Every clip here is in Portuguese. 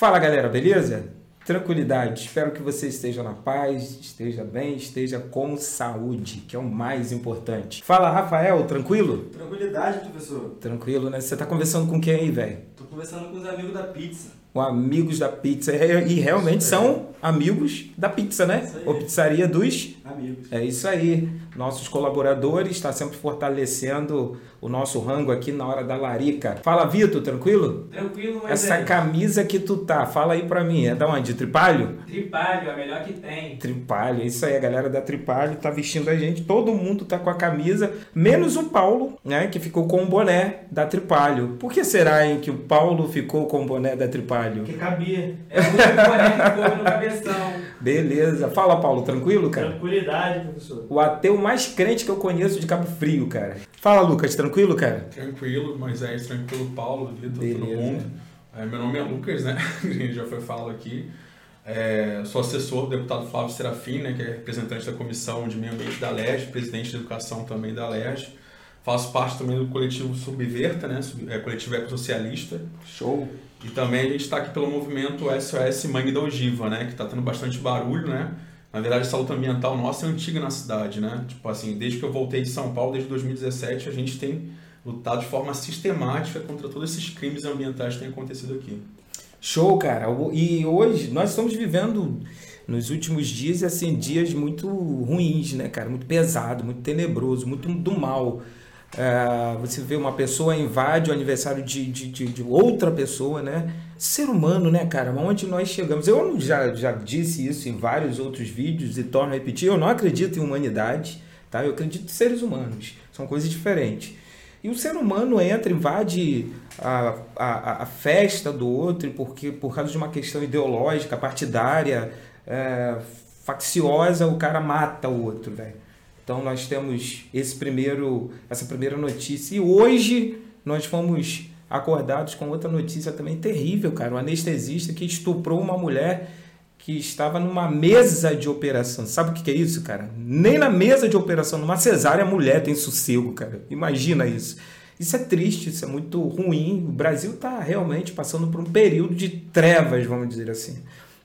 Fala galera, beleza? Tranquilidade, espero que você esteja na paz, esteja bem, esteja com saúde, que é o mais importante. Fala Rafael, tranquilo? Tranquilidade, professor. Tranquilo, né? Você tá conversando com quem aí, velho? Tô conversando com os amigos da pizza. Com amigos da pizza. E realmente são amigos da pizza, né? Ou pizzaria dos. Amigos. É isso aí. Nossos colaboradores está sempre fortalecendo o nosso rango aqui na hora da larica. Fala, Vitor, tranquilo? Tranquilo, mas Essa é. camisa que tu tá, fala aí pra mim, é da onde? Tripalho? Tripalho, a melhor que tem. Tripalho, isso aí, a galera da Tripalho tá vestindo a gente, todo mundo tá com a camisa, menos o Paulo, né, que ficou com o boné da Tripalho. Por que será, hein, que o Paulo ficou com o boné da Tripalho? Que cabia. É o boné que coube no cabeção. Beleza. Fala, Paulo, tranquilo, cara? Tranquilidade, professor. O ateu mais crente que eu conheço de Cabo Frio, cara. Fala, Lucas, tranquilo, cara? Tranquilo, Moisés, tranquilo, Paulo, Vitor, todo mundo. É, meu nome é Lucas, né? A gente já foi falado aqui. É, sou assessor do deputado Flávio Serafim, né, que é representante da Comissão de Meio Ambiente da LERJ, presidente de Educação também da LERJ. Faço parte também do coletivo Subverta, né, sub- é, coletivo ecossocialista. Show. E também a gente está aqui pelo movimento SOS Mangue da Ogiva, né? Que está tendo bastante barulho, né? Na verdade, a saúde ambiental nossa é antiga na cidade, né? Tipo assim, desde que eu voltei de São Paulo, desde 2017, a gente tem lutado de forma sistemática contra todos esses crimes ambientais que têm acontecido aqui. Show, cara. E hoje nós estamos vivendo nos últimos dias assim dias muito ruins, né, cara? Muito pesado, muito tenebroso, muito do mal. É, você vê uma pessoa invade o aniversário de, de, de, de outra pessoa, né? Ser humano, né, cara? Onde nós chegamos? Eu já, já disse isso em vários outros vídeos e torno a repetir. Eu não acredito em humanidade, tá? Eu acredito em seres humanos. São coisas diferentes. E o ser humano entra, invade a, a, a festa do outro porque por causa de uma questão ideológica, partidária, é, facciosa, o cara mata o outro, velho. Então nós temos esse primeiro, essa primeira notícia. E hoje nós fomos acordados com outra notícia também terrível, cara. Um anestesista que estuprou uma mulher que estava numa mesa de operação. Sabe o que é isso, cara? Nem na mesa de operação, numa cesárea, a mulher tem sossego, cara. Imagina isso. Isso é triste, isso é muito ruim. O Brasil está realmente passando por um período de trevas, vamos dizer assim.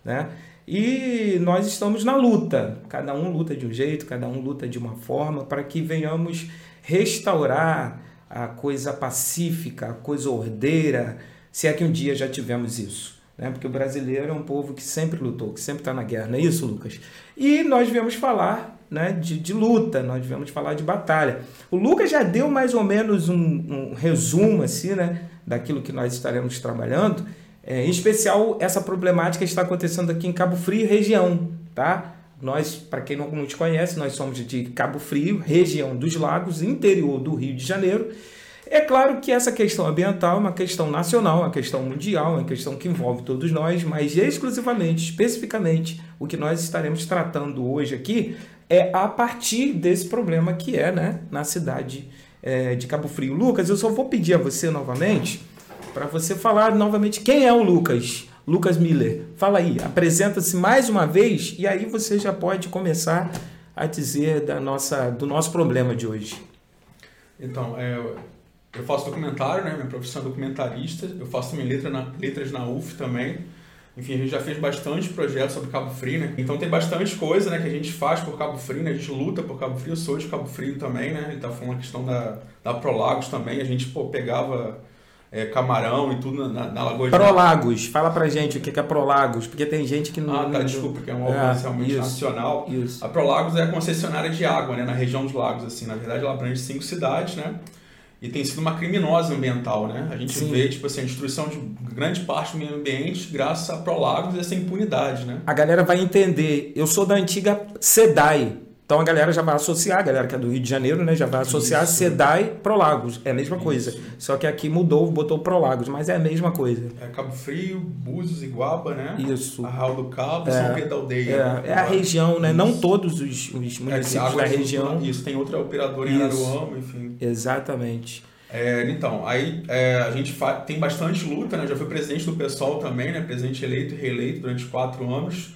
Né? E nós estamos na luta. Cada um luta de um jeito, cada um luta de uma forma, para que venhamos restaurar a coisa pacífica, a coisa ordeira, se é que um dia já tivemos isso. Né? Porque o brasileiro é um povo que sempre lutou, que sempre está na guerra, não é isso, Lucas? E nós viemos falar né, de, de luta, nós viemos falar de batalha. O Lucas já deu mais ou menos um, um resumo assim, né, daquilo que nós estaremos trabalhando. É, em especial, essa problemática está acontecendo aqui em Cabo Frio, região, tá? Nós, para quem não nos conhece, nós somos de Cabo Frio, região dos lagos, interior do Rio de Janeiro. É claro que essa questão ambiental é uma questão nacional, uma questão mundial, uma questão que envolve todos nós, mas exclusivamente, especificamente, o que nós estaremos tratando hoje aqui é a partir desse problema que é né, na cidade é, de Cabo Frio. Lucas, eu só vou pedir a você novamente para você falar novamente quem é o Lucas. Lucas Miller, fala aí, apresenta-se mais uma vez e aí você já pode começar a dizer da nossa, do nosso problema de hoje. Então, é, eu faço documentário, né? Minha profissão é documentarista. Eu faço também letra na, letras na UF também. Enfim, a gente já fez bastante projetos sobre Cabo Frio, né? Então tem bastante coisa, né, que a gente faz por Cabo Frio, né? A gente luta por Cabo Frio, eu sou de Cabo Frio também, né? Ele tá falando a questão da, da Prolagos também. A gente, pô, pegava é, camarão e tudo na, na Lagoa de Prolagos, fala pra gente o que é Prolagos, porque tem gente que não. Ah, tá, desculpa, que é um É, alcance realmente isso. nacional. Isso. A Prolagos é a concessionária de água, né, na região dos lagos, assim. Na verdade, ela abrange cinco cidades, né? E tem sido uma criminosa ambiental, né? A gente Sim. vê, tipo assim, a destruição de grande parte do meio ambiente graças a Prolagos e essa impunidade, né? A galera vai entender. Eu sou da antiga SEDAI. Então a galera já vai associar, a galera que é do Rio de Janeiro, né? Já vai associar Isso. SEDAI Prolagos. É a mesma Isso. coisa. Só que aqui mudou, botou Prolagos, mas é a mesma coisa. É Cabo Frio, Búzios, Iguaba, né? Isso. Arraial do Cabo, É. São Pedro da Aldeia. É, é a região, né? Não Isso. todos os, os É, municípios água da é região. Isso, tem outra operadora em Isso. Araruama, enfim. Exatamente. É, então, aí é, a gente tem bastante luta, né? Já fui presidente do PSOL também, né? Presidente eleito e reeleito durante quatro anos.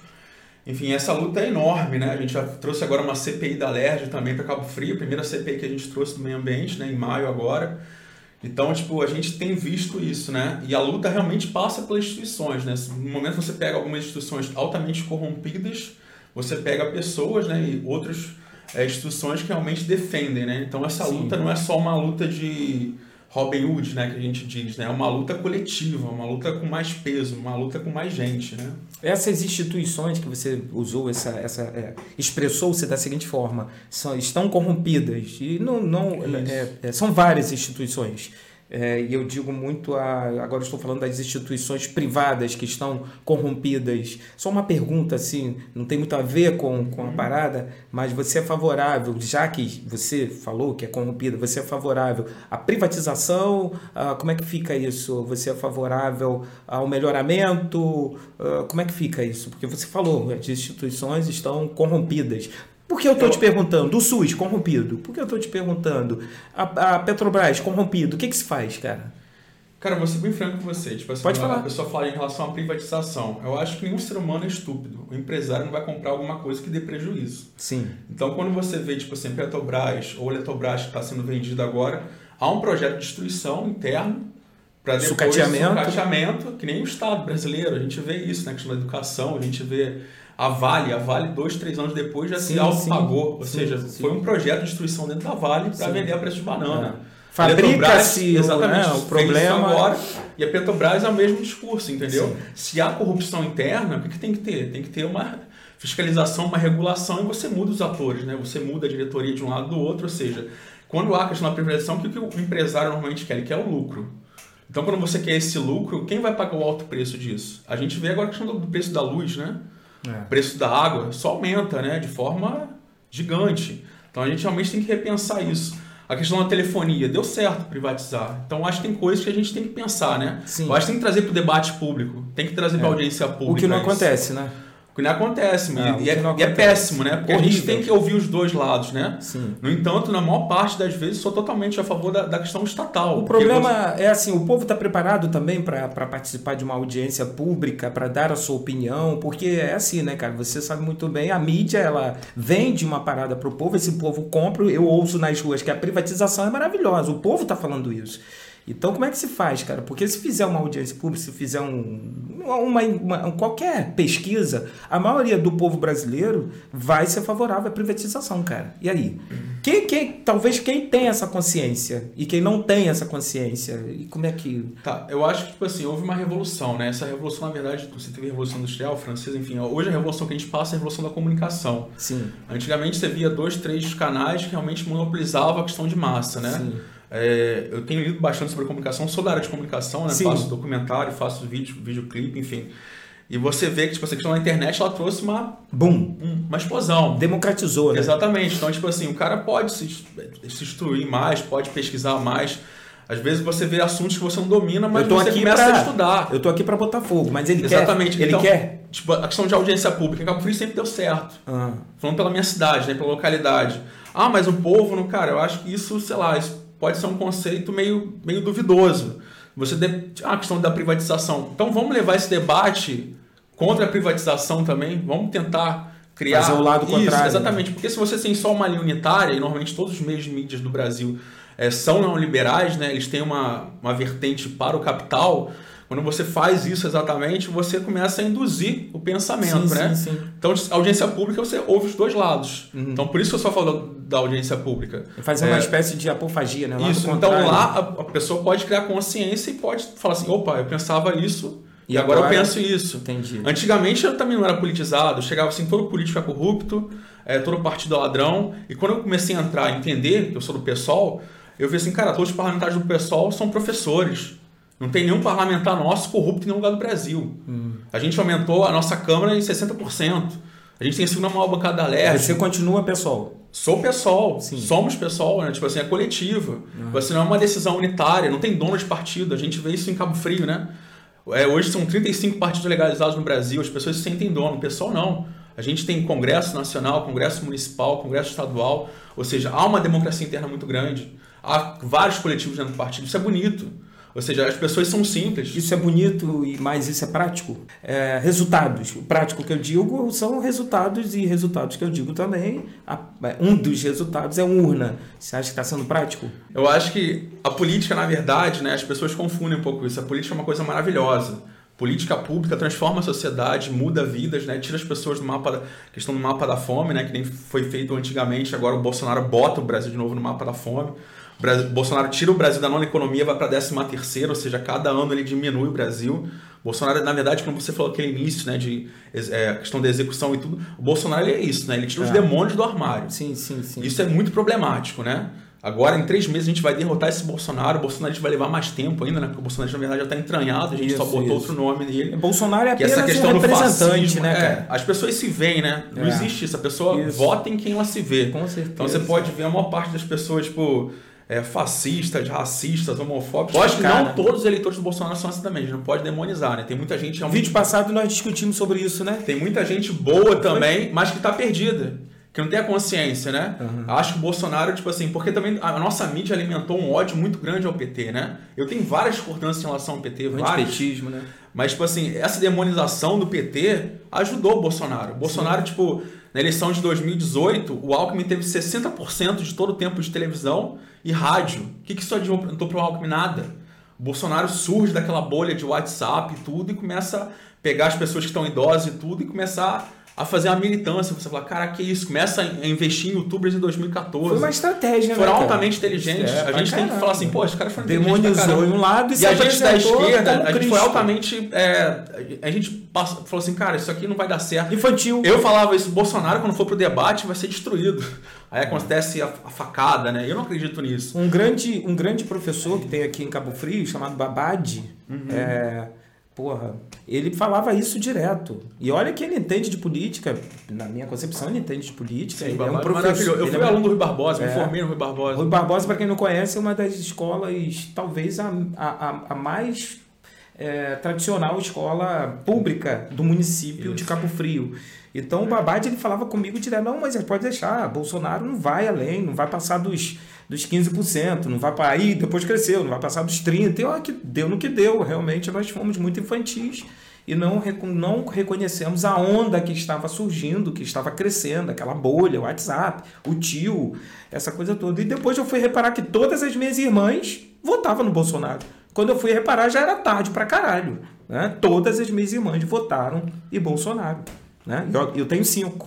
Enfim, essa luta é enorme, né? A gente já trouxe agora uma CPI da LERJ também para Cabo Frio, a primeira CPI que a gente trouxe do meio ambiente, né? Em maio agora. Então, tipo, a gente tem visto isso, né? E a luta realmente passa pelas instituições, né? No momento que você pega algumas instituições altamente corrompidas, você pega pessoas, né? E outras é, instituições que realmente defendem, né? Então, essa Sim. luta não é só uma luta de Robin Hood, né? Que a gente diz, né? É uma luta coletiva, uma luta com mais peso, uma luta com mais gente, né? Essas instituições que você usou, essa, essa é, expressou-se da seguinte forma, são, estão corrompidas e não, não é, é, são várias instituições. É, e eu digo muito a, agora estou falando das instituições privadas que estão corrompidas. Só uma pergunta assim, não tem muito a ver com, com a parada, mas você é favorável, já que você falou que é corrompida, você é favorável à privatização? Ah, como é que fica isso? Você é favorável ao melhoramento? Ah, como é que fica isso? Porque você falou, as instituições estão corrompidas. Por que eu estou te perguntando? O SUS, corrompido. Por que eu estou te perguntando? A, a Petrobras, corrompido. O que, que se faz, cara? Cara, eu vou ser bem franco com você. Tipo assim, Pode a falar. pessoa fala em relação à privatização. Eu acho que nenhum ser humano é estúpido. O empresário não vai comprar alguma coisa que dê prejuízo. Sim. Então, quando você vê, tipo assim, Petrobras ou Eletrobras que está sendo vendido agora, há um projeto de destruição interno para depois Sucateamento. sucateamento, que nem o Estado brasileiro. A gente vê isso na questão da educação, a gente vê a Vale. A Vale, dois, três anos depois, já Sim, se autopagou. Ou sim, seja, sim. foi um projeto de destruição dentro da Vale para vender a preço de banana. Fabrica-se Eletrobras, o, né, o problema. agora e a Petrobras é o mesmo discurso, entendeu? Se há corrupção interna, o que, que tem que ter? Tem que ter uma fiscalização, uma regulação e você muda os atores, né? Você muda a diretoria de um lado do outro, ou seja, quando há questão da privatização, o que, que o empresário normalmente quer? Ele quer o lucro. Então, quando você quer esse lucro, quem vai pagar o alto preço disso? A gente vê agora a questão do preço da luz, né? É. O preço da água só aumenta, né? De forma gigante. Então a gente realmente tem que repensar isso. A questão da telefonia, deu certo privatizar. Então acho que tem coisas que a gente tem que pensar, né? Sim. Eu acho que tem que trazer para o debate público, tem que trazer para a É. audiência pública. O que não isso. acontece, né? Não acontece, É, e, e é, não e é péssimo, né? Porque a gente Horrível. tem que ouvir os dois lados, né? Sim. No entanto, na maior parte das vezes, sou totalmente a favor da, da questão estatal. O problema é assim, o povo está preparado também para participar de uma audiência pública, para dar a sua opinião, porque é assim, né, cara? Você sabe muito bem, a mídia ela vende uma parada pro povo, esse povo compra. Eu ouço nas ruas que a privatização é maravilhosa, o povo está falando isso. Então, como é que se faz, cara? Porque se fizer uma audiência pública, se fizer um, uma, uma- qualquer pesquisa, a maioria do povo brasileiro vai ser favorável à privatização, cara. E aí? Quem, quem, talvez quem tem essa consciência e quem não tem essa consciência, e como é que. Tá, eu acho que, tipo assim, houve uma revolução, né? Essa revolução, na verdade, você teve a Revolução Industrial, francesa, enfim. Hoje a revolução que a gente passa é a revolução da comunicação. Sim. Antigamente você via dois, três canais que realmente monopolizavam a questão de massa, né? Sim. É, eu tenho lido bastante sobre comunicação, sou da área de comunicação, né? Sim. Faço documentário, faço vídeo, videoclipe, enfim. E você vê que, tipo, essa questão da internet, ela trouxe uma, Boom. um- uma explosão. Democratizou, né? Exatamente. Então, tipo assim, o cara pode se, se instruir mais, pode pesquisar mais. Às vezes você vê assuntos que você não domina, mas Eu tô você aqui começa pra- a estudar. Eu tô aqui para botar fogo, mas ele Exatamente. quer. Ele Então, quer. Tipo, a questão de audiência pública. Cabo Frio sempre deu certo. Ah, Falando pela minha cidade, né? Pela localidade. Ah, mas o povo, não, cara, eu acho que isso, sei lá, isso pode ser um conceito meio, meio duvidoso. Você de... ah, a questão da privatização. Então vamos levar esse debate contra a privatização também. Vamos tentar criar Fazer o lado isso, contrário, né? Exatamente, porque se você tem só uma linha unitária, e normalmente todos os meios de mídias do Brasil eh, são neoliberais, né? Eles têm uma, uma vertente para o capital. Quando você faz isso exatamente, você começa a induzir o pensamento, sim, né? sim, sim. Então, audiência pública, você ouve os dois lados. Uhum. Então, por isso que eu só falo da audiência pública. Fazer uma É. espécie de apofagia, né? Lado isso. Então, lá, a, a pessoa pode criar consciência e pode falar assim, opa, eu pensava isso E e, agora, agora- eu penso isso. Entendi. Antigamente, eu também não era politizado. Chegava assim, todo político é corrupto, é, todo partido é ladrão. E quando eu comecei a entrar, a entender que eu sou do PSOL, eu vi assim, cara, todos os parlamentares do PSOL são professores. Não tem nenhum parlamentar nosso corrupto em nenhum lugar do Brasil. Hum. A gente aumentou a nossa Câmara em 60%. A gente tem a segunda maior bancada da LERJ. Você continua, pessoal. Sou pessoal, Sim. somos pessoal, né? Tipo assim, é coletiva. Você não é uma decisão unitária, não tem dono de partido. A gente vê isso em Cabo Frio, né? É, hoje são 35 partidos legalizados no Brasil, as pessoas se sentem dono, o pessoal não. A gente tem Congresso Nacional, Congresso Municipal, Congresso Estadual, ou seja, há uma democracia interna muito grande. Há vários coletivos dentro do partido, isso é bonito. Ou seja, as pessoas são simples. Isso é bonito, e mas isso é prático? É, resultados. O prático que eu digo são resultados e resultados que eu digo também. a- um dos resultados é urna. Você acha que está sendo prático? Eu acho que a política, na verdade, né, as pessoas confundem um pouco isso. A política é uma coisa maravilhosa. Política pública transforma a sociedade, muda vidas, né, tira as pessoas do mapa, da, que estão no mapa da fome, né, que nem foi feito antigamente. Agora o Bolsonaro bota o Brasil de novo no mapa da fome. Bolsonaro tira o Brasil da nona economia, vai para a décima terceira, ou seja, cada ano ele diminui o Brasil. Bolsonaro, na verdade, como você falou aquele início, né, de é, questão da execução e tudo, o Bolsonaro ele é isso, né, ele tira os É. demônios do armário. Sim, sim, sim. Isso é muito problemático, né? Agora, em três meses, a gente vai derrotar esse Bolsonaro. O Bolsonaro a gente vai levar mais tempo ainda, né? Porque o Bolsonaro, na verdade, já está entranhado. A gente só Isso, botou isso. outro nome nele. Bolsonaro é Que apenas essa questão um representante, fascismo, né, é, cara? as pessoas se veem, né? Não É. existe isso. A pessoa Isso. vota em quem ela se vê. Com certeza. Então você pode ver a maior parte das pessoas, tipo, é, fascistas, racistas, homofóbicos. Lógico que Cara. não todos os eleitores do Bolsonaro são assim também. A gente não pode demonizar, né? Tem muita gente No realmente vídeo passado nós discutimos sobre isso, né? tem muita gente boa também, mas que tá perdida. Que não tem a consciência, né? Acho que o Bolsonaro, tipo assim, porque também a nossa mídia alimentou um ódio muito grande ao PT, né? Eu tenho várias discordâncias em relação ao PT. Antipetismo, né? Mas, tipo assim, essa demonização do PT ajudou o Bolsonaro. O Bolsonaro, tipo, na eleição de 2018, o Alckmin teve 60% de todo o tempo de televisão e rádio. O que, que isso adiantou para o Alckmin? Nada. O Bolsonaro surge daquela bolha de WhatsApp e tudo e começa a pegar as pessoas que estão idosas e tudo e começar a fazer uma militância. Você fala, cara, que isso? Começa a investir em youtubers em 2014. Foi uma estratégia, Foram né? cara? altamente inteligentes. É, a gente tem que falar assim, pô, os caras foram Demonizou em um lado e, se E a gente da esquerda, a gente Cristo. foi altamente. é, a gente passa- falou assim, cara, isso aqui não vai dar certo. Infantil. Eu falava isso, Bolsonaro, quando for pro debate, vai ser destruído. Aí acontece a, a facada, né? Eu não acredito nisso. Um grande, um grande professor que tem aqui em Cabo Frio, chamado Babadi, Uhum. é, porra, ele falava isso direto. E olha que ele entende de política, na minha concepção, ele entende de política. ele é um professor. Eu ele fui é- aluno do Rui Barbosa, me É. formei no Rui Barbosa. Rui Barbosa, para quem não conhece, é uma das escolas, talvez a, a, a- mais é, tradicional escola pública do município de Isso. Cabo Frio. Então o Babade ele falava comigo direto, não, mas pode deixar, Bolsonaro não vai além, não vai passar dos, dos 15%, não vai para aí, depois cresceu, não vai passar dos 30%, e olha que deu no que deu, realmente nós fomos muito infantis e não, não reconhecemos a onda que estava surgindo, que estava crescendo, aquela bolha, o WhatsApp, o tio, essa coisa toda. E depois eu fui reparar que todas as minhas irmãs votavam no Bolsonaro. Quando eu fui reparar, já era tarde pra caralho. Né? Todas as minhas irmãs votaram em Bolsonaro. Né? E Eu, eu tenho cinco.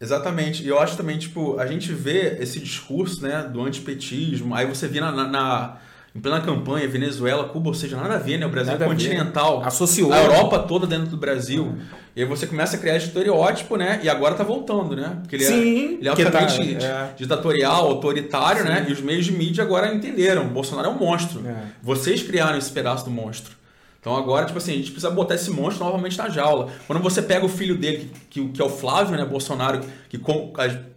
Exatamente. E eu acho também, tipo, a gente vê esse discurso, né, do antipetismo, aí você vê na, na- na- em plena campanha, Venezuela, Cuba, ou seja, nada a ver, né? O Brasil Nada é a continental. Associou. A Europa toda dentro do Brasil. E aí você começa a criar esse estereótipo, né? E agora tá voltando, né? Porque ele Sim, é, ele é tá- altamente é. ditatorial, autoritário, né? E os meios de mídia agora entenderam. O Bolsonaro é um monstro. É. Vocês criaram esse pedaço do monstro. Então agora, tipo assim, a gente precisa botar esse monstro novamente na jaula. Quando você pega o filho dele, que, que, é o Flávio, né, Bolsonaro, que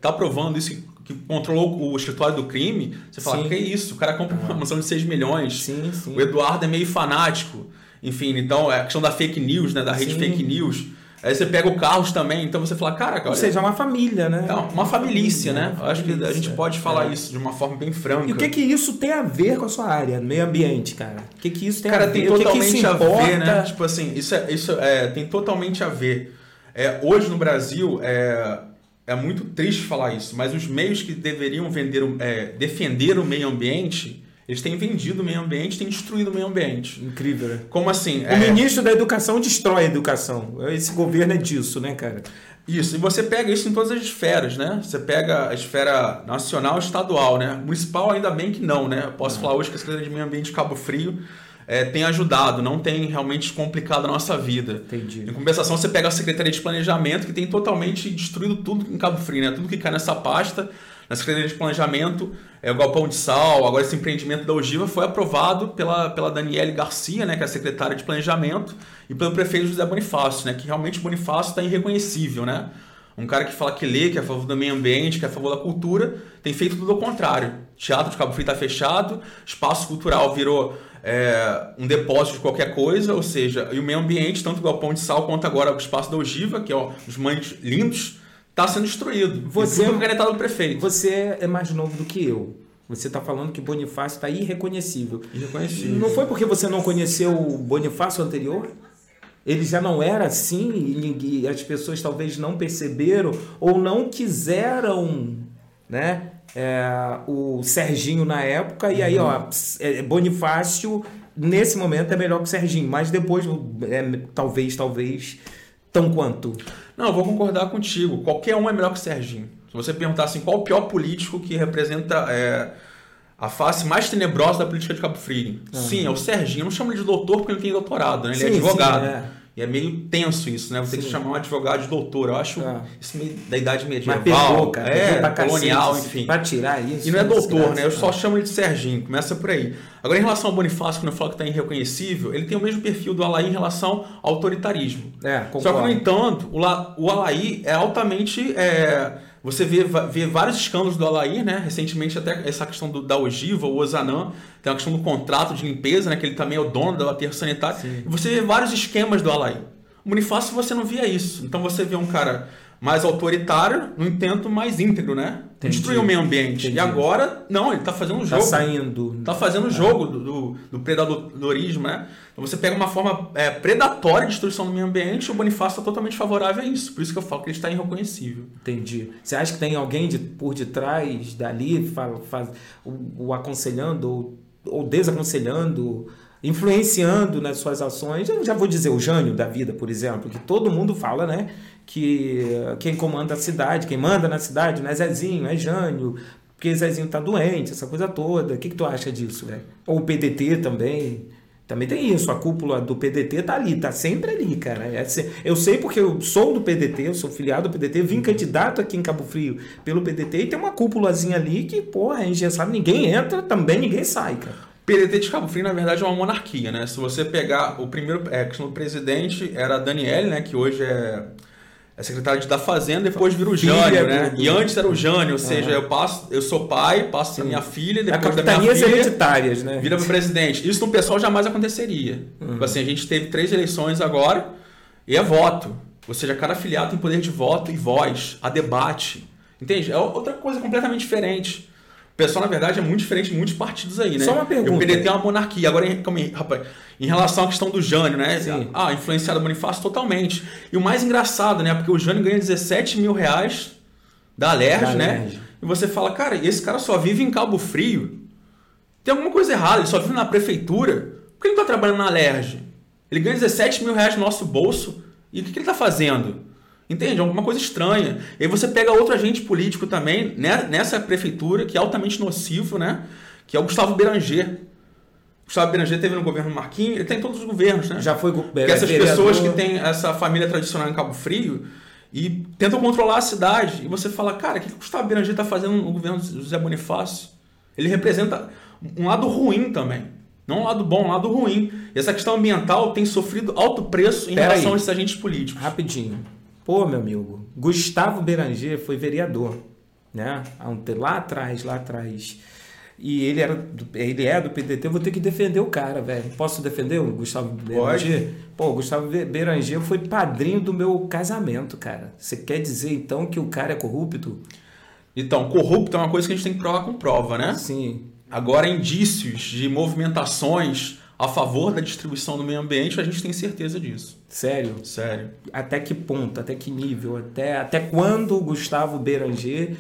tá provando isso, que, controlou o escritório do crime, você fala, Sim. que isso? O cara compra uma mansão de 6 milhões. Sim, sim. O Eduardo é meio fanático. Enfim, então é a questão da fake news, né? Da rede fake news. Aí você pega o Carlos também, então você fala, cara, Ou seja, é uma família, né? é uma familícia, né? Acho que a gente família. pode falar É. isso de uma forma bem franca. E o que que isso tem a ver com a sua área, meio ambiente, cara? O que que isso tem Cara, a ver? tem o que que totalmente a ver, né? Tipo assim, isso, é, isso é, tem totalmente a ver. É, hoje no Brasil, é, é muito triste falar isso, mas os meios que deveriam vender, é, defender o meio ambiente, eles têm vendido o meio ambiente, têm destruído o meio ambiente. Incrível, né? Como assim? O É, ministro da Educação destrói a educação. Esse governo é disso, né, cara? Isso, e você pega isso em todas as esferas, né? Você pega a esfera nacional estadual, né? Municipal, ainda bem que não, né? Eu posso falar hoje que a Secretaria de Meio Ambiente de Cabo Frio eh, tem ajudado, não tem realmente complicado a nossa vida. Entendi. Em compensação, você pega a Secretaria de Planejamento, que tem totalmente destruído tudo em Cabo Frio, né? Tudo que cai nessa pasta. Na Secretaria de Planejamento, é, o Galpão de Sal, agora esse empreendimento da Ogiva foi aprovado pela, pela Daniele Garcia, né, que é a secretária de Planejamento, e pelo prefeito José Bonifácio, né, que realmente Bonifácio está irreconhecível, né? Um cara que fala que lê, que é a favor do meio ambiente, que é a favor da cultura, tem feito tudo ao contrário. Teatro de Cabo Frio está fechado, espaço cultural virou é, um depósito de qualquer coisa, ou seja, e o meio ambiente, tanto o Galpão de Sal quanto agora o espaço da Ogiva, que é um dos mães lindos, está sendo destruído. Você-. Tudo canetado do prefeito. Você é mais novo do que eu. Você está falando que Bonifácio está irreconhecível. Irreconhecível. Não foi porque você não conheceu o Bonifácio anterior? Ele já não era assim e ninguém- as pessoas talvez não perceberam ou não quiseram, né? é, o Serginho na época e aí ó é, Bonifácio nesse momento é melhor que o Serginho, mas depois é, talvez talvez tão quanto. Não, eu vou concordar contigo. Qualquer um é melhor que o Serginho. Se você perguntar assim, qual o pior político que representa é, a face mais tenebrosa da política de Cabo Frio? Sim, é o Serginho. Eu não chamo ele de doutor porque ele tem doutorado, né? Ele é Sim, advogado. sim, é. E é meio tenso isso, né? Você tem que chamar um advogado de doutor. Eu acho É. isso meio da idade medieval. Pegou, cara, é, pra cacete, colonial, assim, enfim. Pra tirar isso. E não é doutor, desgraça, né? Eu só chamo ele de Serginho, começa por aí. Agora, em relação ao Bonifácio, quando eu falo que está irreconhecível, ele tem o mesmo perfil do Alaí em relação ao autoritarismo. É, Só que, concordo. no entanto, o, La, o Alaí é altamente. é, você vê, vê vários escândalos do Alaí, né? Recentemente, até essa questão do, da ogiva, o Ozanam, tem a questão do contrato de limpeza, né? Que ele também é o dono do aterro sanitário. Sim. Você vê vários esquemas do Alaí. O Bonifácio você não via isso. Então você vê um cara mais autoritário, no entanto, mais íntegro, né? Entendi. Destruiu o meio ambiente. Entendi. E agora, não, ele tá fazendo um Tá jogo. saindo. Tá fazendo o jogo do, do, do predadorismo, né? Então você pega uma forma é, predatória de destruição do meio ambiente e o Bonifácio está totalmente favorável a isso. Por isso que eu falo que ele está irreconhecível. Entendi. Você acha que tem alguém de, por detrás dali fa, fa- o, o aconselhando ou, ou desaconselhando, influenciando nas suas ações? Eu já vou dizer o Jânio da vida, por exemplo, que todo mundo fala, né? Que quem comanda a cidade, quem manda na cidade não é Zezinho, é Jânio. Porque Zezinho tá doente, essa coisa toda. O que, que tu acha disso, velho? Ou o PDT também. Também tem isso, a cúpula do PDT tá ali, tá sempre ali, cara. É Eu sei porque eu sou do PDT, eu sou filiado do PDT, vim candidato aqui em Cabo Frio pelo PDT e tem uma cúpulazinha ali que, porra, é engessado, ninguém entra, também ninguém sai, cara. PDT de Cabo Frio, na verdade, é uma monarquia, né? Se você pegar o primeiro, é, a do presidente era a Daniele, né? Que hoje é, é secretária da Fazenda, depois vira o Jânio, né? E antes era o Jânio, ou seja, Aham. eu passo, eu sou pai, passo pra minha filha, É depois da minha filha. hereditárias, né? Vira para presidente. Isso no pessoal jamais aconteceria. Tipo assim, a gente teve três eleições agora e é voto. Ou seja, cada afiliado tem poder de voto e voz, a debate. Entende? É outra coisa completamente diferente. O pessoal, na verdade, é muito diferente de muitos partidos aí, né? Só uma pergunta. O PDT é uma monarquia. Agora, em- rapaz, em relação à questão do Jânio, né? Sim. Ah, influenciado o Bonifácio totalmente. E o mais engraçado, né? Porque o Jânio ganha 17 mil reais da Alerj, né? Alerj. E você fala, cara, esse cara só vive em Cabo Frio. Tem alguma coisa errada, ele só vive na prefeitura. Por que ele não está trabalhando na Alerj? Ele ganha 17 mil reais no nosso bolso. E o que, que ele está fazendo? Entende? É alguma coisa estranha. E aí você pega outro agente político também, né, nessa prefeitura, que é altamente nocivo, né? Que é o Gustavo Beranger. Gustavo Beranger teve no governo Marquinhos, ele tem em todos os governos, né? Já foi Que essas pessoas que têm essa família tradicional em Cabo Frio e tentam controlar a cidade. E você fala, cara, o que que o Gustavo Beranger está fazendo no governo do José Bonifácio? Ele representa um lado ruim também. Não um lado bom, um lado ruim. E essa questão ambiental tem sofrido alto preço em Pera relação aí. a esses agentes políticos. Rapidinho. Pô, meu amigo, Gustavo Beranger foi vereador, né? Lá atrás, lá atrás. E ele, era do, ele é do PDT, eu vou ter que defender o cara, velho. Posso defender o Gustavo Beranger? Pô, o Gustavo Be- Beranger foi padrinho do meu casamento, cara. Você quer dizer então que o cara é corrupto? Então, corrupto é uma coisa que a gente tem que provar com prova, né? Sim. Agora, indícios de movimentações a favor da distribuição do meio ambiente, a gente tem certeza disso. Sério? Sério. Até que ponto, até que nível, até, até quando o Gustavo Beranger,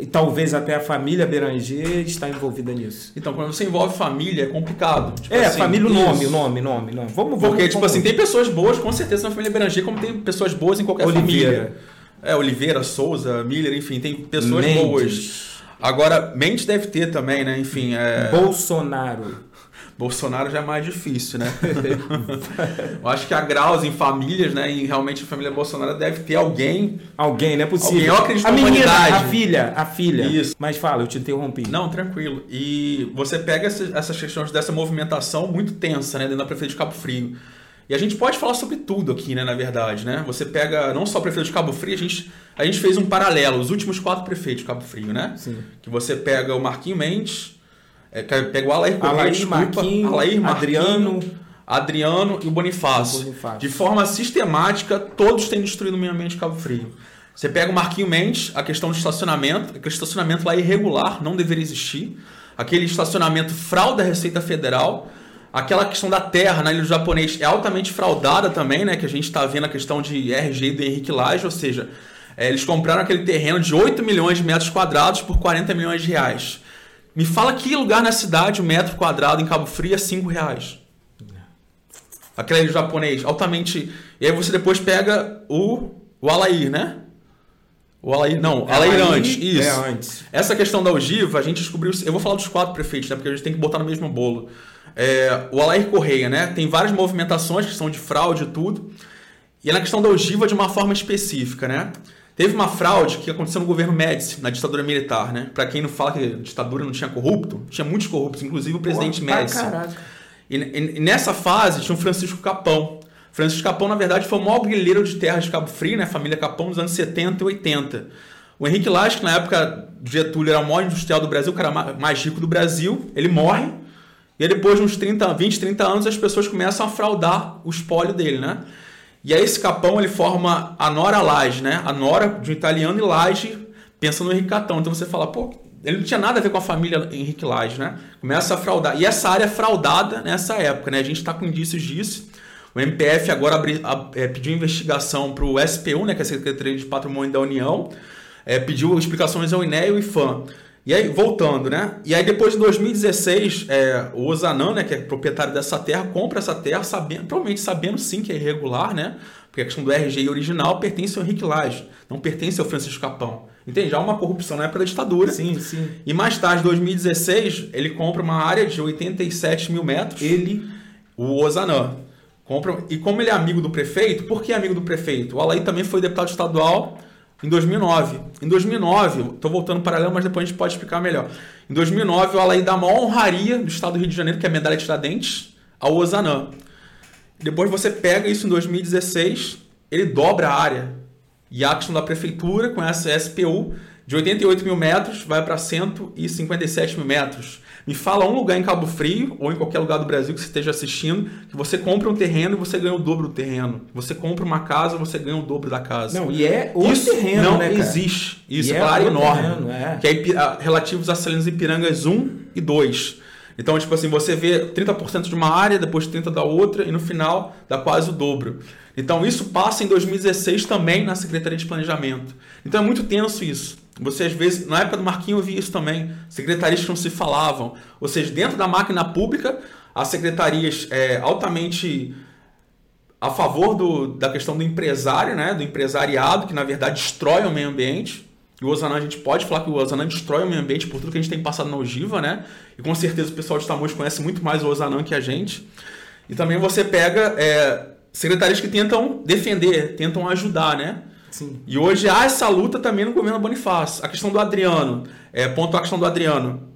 e talvez até a família Beranger, está envolvida nisso? Então, quando você envolve família, é complicado. Tipo É, assim, família, o nome, o nome, nome, nome. Vamos, vamos. Porque, tipo assim, tem pessoas boas, com certeza, na família Beranger, como tem pessoas boas em qualquer Oliveira. família. É, Oliveira, Souza, Miller, enfim, tem pessoas Mendes, boas. Agora, Mendes deve ter também, né? Enfim, é... Bolsonaro. Bolsonaro já é mais difícil, né? Eu acho que a Graus em famílias, né? E realmente a família Bolsonaro deve ter alguém. Alguém, não é possível. Alguém, eu acredito a na menina, a filha, a filha. Isso. Mas fala, eu te interrompi. Não, tranquilo. E você pega essa- essas questões dessa movimentação muito tensa, né? Dentro da prefeitura de Cabo Frio. E a gente pode falar sobre tudo aqui, né? Na verdade, né? Você pega não só o prefeito de Cabo Frio, a gente, a gente fez um paralelo, os últimos quatro prefeitos de Cabo Frio, né? Sim. Que você pega o Marquinho Mendes, é, pega o Alair Correia, Alair, Marquinho, Alair, Marquinho, Adriano. Adriano e o Bonifácio. Bonifácio. De forma sistemática, todos têm destruído o meio ambiente de Cabo Frio. Você pega o Marquinho Mendes, a questão do estacionamento, aquele estacionamento lá é irregular, não deveria existir. aquele estacionamento frauda a Receita Federal, aquela questão da terra na ilha do japonês é altamente fraudada também, né? Que a gente está vendo a questão de RG do Henrique Lage, ou seja, é, eles compraram aquele terreno de 8 milhões de metros quadrados por 40 milhões de reais. Me fala que lugar na cidade o metro quadrado em Cabo Frio é 5 reais. Ilha do japonês, altamente. E aí você depois pega o, o Alair, né? O Alair, não, Alair antes, isso. É antes. Essa questão da ogiva, a gente descobriu. Eu vou falar dos quatro prefeitos, né? Porque a gente tem que botar no mesmo bolo. É, o Alair Correia, né? Tem várias movimentações que são de fraude e tudo. E é na questão da ogiva de uma forma específica, né? Teve uma fraude que aconteceu no governo Médici, na ditadura militar, né? Para quem não fala que a ditadura não tinha corrupto, tinha muitos corruptos, inclusive o presidente Médici. E, e- e nessa fase tinha o Francisco Capão. Francisco Capão, na verdade, foi o maior guerreiro de terras de Cabo Frio, né? Família Capão dos anos 70 e 80. O Henrique Lage, que na época do Getúlio era o maior industrial do Brasil, o cara ma- mais rico do Brasil, ele morre. E aí, depois de uns 30, 20, 30 anos, as pessoas começam a fraudar o espólio dele, né? E aí esse capão ele forma a Nora Lage, né? A Nora de um italiano e Lage pensa no Henrique Catão. Então você fala, pô, ele não tinha nada a ver com a família Henrique Lage, né? Começa a fraudar. E essa área é fraudada nessa época, né? A gente está com indícios disso. O MPF agora abri- a- é, pediu investigação para o SPU, né? Que é a Secretaria de Patrimônio da União. É, pediu explicações ao INE e ao IFAM. E aí, voltando, né? E aí, depois de 2016, é, o Ozanan, né, que é proprietário dessa terra, compra essa terra, sabendo, provavelmente sabendo sim que é irregular, né? Porque a questão do RG original pertence ao Henrique Lage, não pertence ao Francisco Capão. Entende? Já há uma corrupção na época da ditadura. Sim, sim. E mais tarde, em 2016, ele compra uma área de 87 mil metros. Ele. O Ozanam. Compra, e como ele é amigo do prefeito, por que é amigo do prefeito? O Alain também foi deputado estadual em 2009. Em 2009, estou voltando paralelo, mas depois a gente pode explicar melhor. Em 2009, o Alain dá a maior honraria do estado do Rio de Janeiro, que é a medalha de Tiradentes, ao Ozanam. Depois você pega isso em 2016, ele dobra a área. E a questão da prefeitura, com essa SPU, de 88 mil metros, vai para 157 mil metros. Me fala um lugar em Cabo Frio, ou em qualquer lugar do Brasil que você esteja assistindo, que você compra um terreno e você ganha o dobro do terreno. Você compra uma casa, você ganha o dobro da casa. Não, e é o isso terreno, não né, existe. Isso E é é uma área o enorme. terreno, é. Que é ah, relativos a Salinas Ipirangas 1 e 2. Então, tipo assim, você vê 30% de uma área, depois 30% da outra, e no final dá quase o dobro. Então, isso passa em 2016 também na Secretaria de Planejamento. Então, é muito tenso isso. Você, às vezes, na época do Marquinho eu vi isso também. Secretarias que não se falavam. Ou seja, dentro da máquina pública, as secretarias é, altamente a favor do, da questão do empresário, né, do empresariado, que na verdade destrói o meio ambiente. E o Ozanam, a gente pode falar que o Ozanam destrói o meio ambiente por tudo que a gente tem passado na ogiva, né? E com certeza o pessoal de Tamoios conhece muito mais o Ozanam que a gente. E também você pega é, secretarias que tentam defender, tentam ajudar, né? Sim. E hoje há essa luta também no governo Bonifácio. A questão do Adriano, é, ponto a questão do Adriano.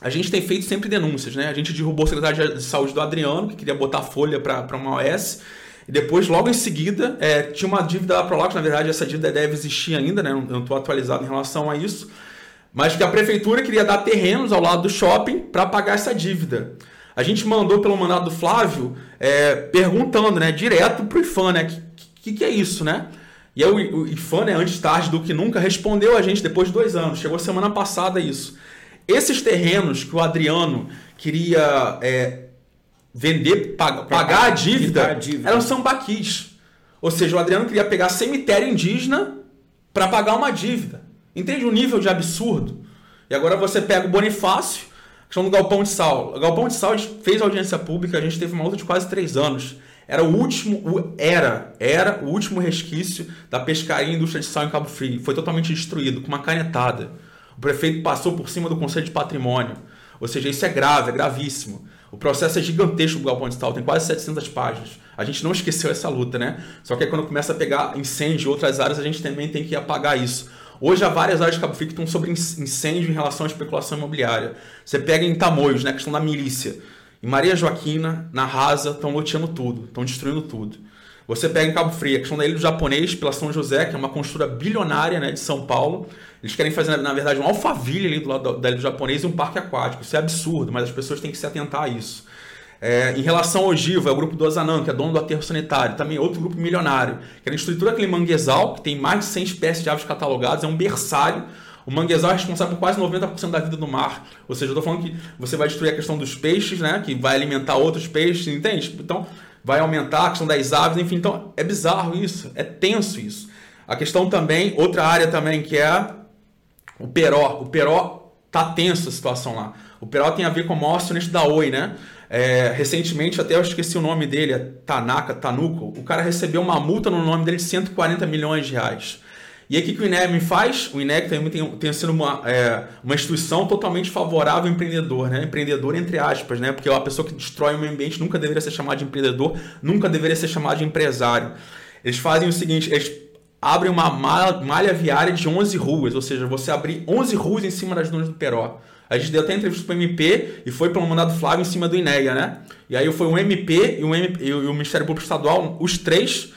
A gente tem feito sempre denúncias, né? A gente derrubou o secretário de saúde do Adriano, que queria botar folha para uma OS. E depois, logo em seguida, é, tinha uma dívida da Prolax, na verdade, essa dívida deve existir ainda, né? Eu não estou atualizado em relação a isso. Mas que a prefeitura queria dar terrenos ao lado do shopping para pagar essa dívida. A gente mandou pelo mandado do Flávio é, perguntando, né, direto pro IFAM, né, que, que, que é isso, né? E aí o, o IFAM, né, antes tarde do que nunca, respondeu a gente depois de dois anos. Chegou semana passada isso. Esses terrenos que o Adriano queria é, vender, pag- pagar a dívida, a dívida. eram sambaquis. Ou seja, o Adriano queria pegar cemitério indígena para pagar uma dívida. Entende o nível de absurdo? E agora você pega o Bonifácio, questão do Galpão de Sal. O Galpão de Sal fez audiência pública, a gente teve uma luta de quase três anos. Era o último, era, era o último resquício da pescaria e indústria de sal em Cabo Frio. Foi totalmente destruído, com uma canetada. O prefeito passou por cima do Conselho de Patrimônio. Ou seja, isso é grave, é gravíssimo. O processo é gigantesco do Galpão de Sal, tem quase 700 páginas. A gente não esqueceu essa luta, né? Só que quando começa a pegar incêndio em outras áreas, a gente também tem que apagar isso. Hoje há várias áreas de Cabo Frio que estão sobre inc- incêndio em relação à especulação imobiliária. Você pega em Tamoios, né? A questão da milícia. Em Maria Joaquina, na Rasa, estão loteando tudo, estão destruindo tudo. Você pega em Cabo Frio, a questão da Ilha do Japonês, pela São José, que é uma construtora bilionária né, de São Paulo. Eles querem fazer, na verdade, um alfaville ali do lado da- Ilha do Japonês e um parque aquático. Isso é absurdo, mas as pessoas têm que se atentar a isso. É, em relação ao Ogiva, é o grupo do Ozanam, que é dono do aterro sanitário, também é outro grupo milionário, que é a estrutura aquele manguezal, que tem mais de 100 espécies de aves catalogadas, é um berçário, O manguezal é responsável por quase 90% da vida do mar. Ou seja, eu tô falando que você vai destruir a questão dos peixes, né? Que vai alimentar outros peixes, entende? Então, vai aumentar a questão das aves, enfim. Então, é bizarro isso. É tenso isso. A questão também, outra área também, que é o Peró. O Peró tá tenso a situação lá. O Peró tem a ver com o maior acionista da Oi, né? É, recentemente, até eu esqueci o nome dele, é Tanaka, Tanuko. O cara recebeu uma multa no nome dele de 140 milhões de reais. E aí o que, o INEM faz? O INEC também tem, tem sido uma, é, uma instituição totalmente favorável ao empreendedor, né? Empreendedor entre aspas, né? Porque a pessoa que destrói o meio ambiente nunca deveria ser chamada de empreendedor, nunca deveria ser chamada de empresário. Eles fazem o seguinte, eles abrem uma malha, malha viária de 11 ruas, ou seja, você abrir 11 ruas em cima das dunas do Peró. A gente deu até entrevista para o MP e foi pelo mandado Flávio em cima do INEA, né? E aí foi o MP e o, MP, e o Ministério Público Estadual, os três,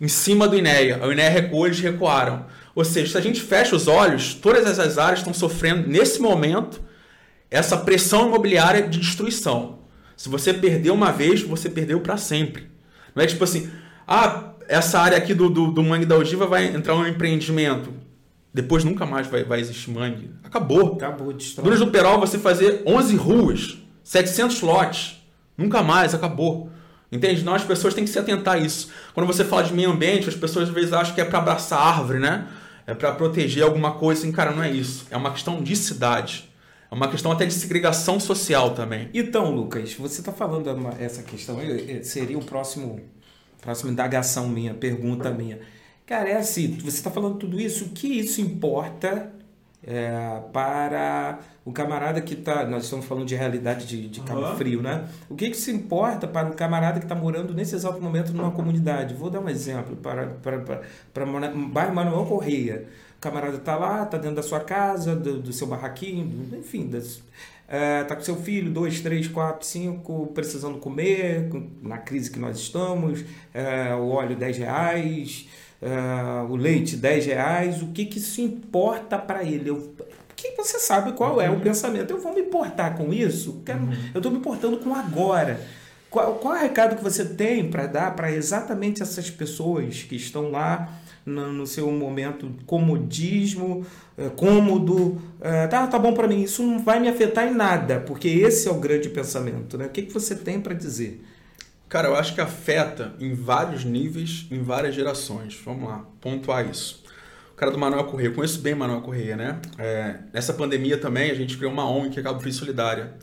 em cima do INEA. O INEA recuou, eles recuaram. Ou seja, se a gente fecha os olhos, todas essas áreas estão sofrendo, nesse momento, essa pressão imobiliária de destruição. Se você perdeu uma vez, você perdeu para sempre. Não é tipo assim, ah, essa área aqui do, do, do Mangue da Ogiva vai entrar um empreendimento. Depois nunca mais vai, vai existir mangue. Acabou. Acabou, destrói. Dunas do Perol você fazer 11 ruas, 700 lotes. Nunca mais, acabou. Entende? Não, as pessoas têm que se atentar a isso. Quando você fala de meio ambiente, as pessoas às vezes acham que é para abraçar árvore, né? É para proteger alguma coisa. Assim, cara, não é isso. É uma questão de cidade. É uma questão até de segregação social também. Então, Lucas, você está falando uma- essa questão, eh, seria o próximo, próxima indagação minha, pergunta minha. Cara, é assim, você está falando tudo isso, o que isso importa é, para o camarada que está, nós estamos falando de realidade de, de Cabo Aham. Frio, né? O que isso importa para o camarada que está morando nesse exato momento numa comunidade? Vou dar um exemplo para, para, para, para bairro Manuel Correia. O camarada está lá, está dentro da sua casa, do, do seu barraquinho, do- enfim, das, é, tá com seu filho, dois, três, quatro, cinco, precisando comer, com- na crise que nós estamos, é, o óleo 10 reais, é, o leite 10 reais, o que, que isso importa para ele? Eu, que você sabe qual é o pensamento. Eu vou me importar com isso? Quero- Eu estou me importando com agora. Qual, qual é o recado que você tem para dar para exatamente essas pessoas que estão lá no, no seu momento comodismo, é, cômodo? é, tá, tá bom para mim, isso não vai me afetar em nada, porque esse é o grande pensamento. Né? O que, que você tem para dizer? Cara, eu acho que afeta em vários níveis, em várias gerações. Vamos lá, pontuar isso. O cara do Manuel Correia, eu conheço bem o Manuel Correia, né? É, nessa pandemia também, a gente criou uma ONG que é Cabo Frio Solidária.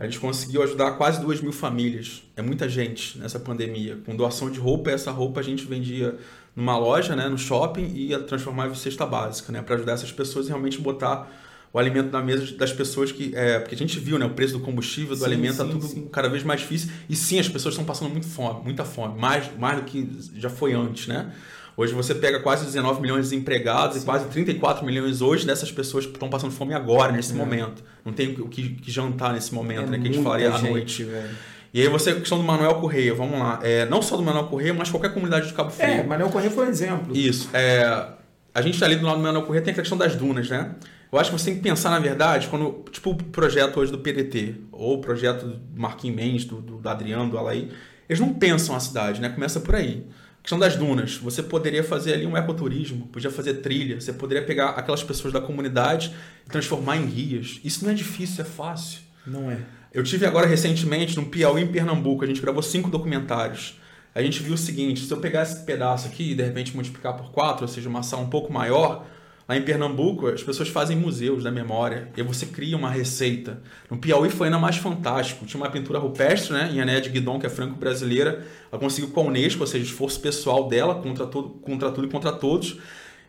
A gente conseguiu ajudar quase duas mil famílias. É muita gente nessa pandemia. Com doação de roupa, essa roupa a gente vendia numa loja, né, no shopping, e ia transformar em cesta básica, né? Para ajudar essas pessoas e realmente botar o alimento na mesa das pessoas que. É, porque a gente viu, né? O preço do combustível, do Sim, alimento, tá sim, tudo sim. cada vez mais difícil. E sim, as pessoas estão passando muito fome, muita fome, mais, mais do que já foi antes, né? Hoje você pega quase 19 milhões de desempregados e quase 34 milhões hoje dessas pessoas que estão passando fome agora, nesse É. momento. Não tem o que, que jantar nesse momento, É né? Que a gente falaria à gente, noite. velho. E aí você, a questão do Manuel Correia, vamos lá. É, não só do Manuel Correia, mas qualquer comunidade de Cabo Frio. É, Manuel Corrêa foi um exemplo. Isso. É, a gente tá ali do lado do Manuel Corrêa tem a questão das dunas, né? Eu acho que você tem que pensar, na verdade, quando. Tipo o projeto hoje do PDT, ou o projeto do Marquinhos Mendes, do, do, Adriano, do Alaí, eles não pensam a cidade, né? Começa por aí. Questão das dunas. Você poderia fazer ali um ecoturismo, podia fazer trilha, você poderia pegar aquelas pessoas da comunidade e transformar em guias. Isso não é difícil, é fácil. Não é. Eu tive agora recentemente no Piauí, em Pernambuco, a gente gravou cinco documentários. A gente viu o seguinte: se eu pegar esse pedaço aqui e de repente multiplicar por quatro, ou seja, uma sala um pouco maior, lá em Pernambuco as pessoas fazem museus da memória e você cria uma receita. No Piauí foi ainda mais fantástico: tinha uma pintura rupestre, né, em Anéia de Guidon, que é franco-brasileira, ela conseguiu com a Unesco, ou seja, esforço pessoal dela contra, todo, contra tudo e contra todos.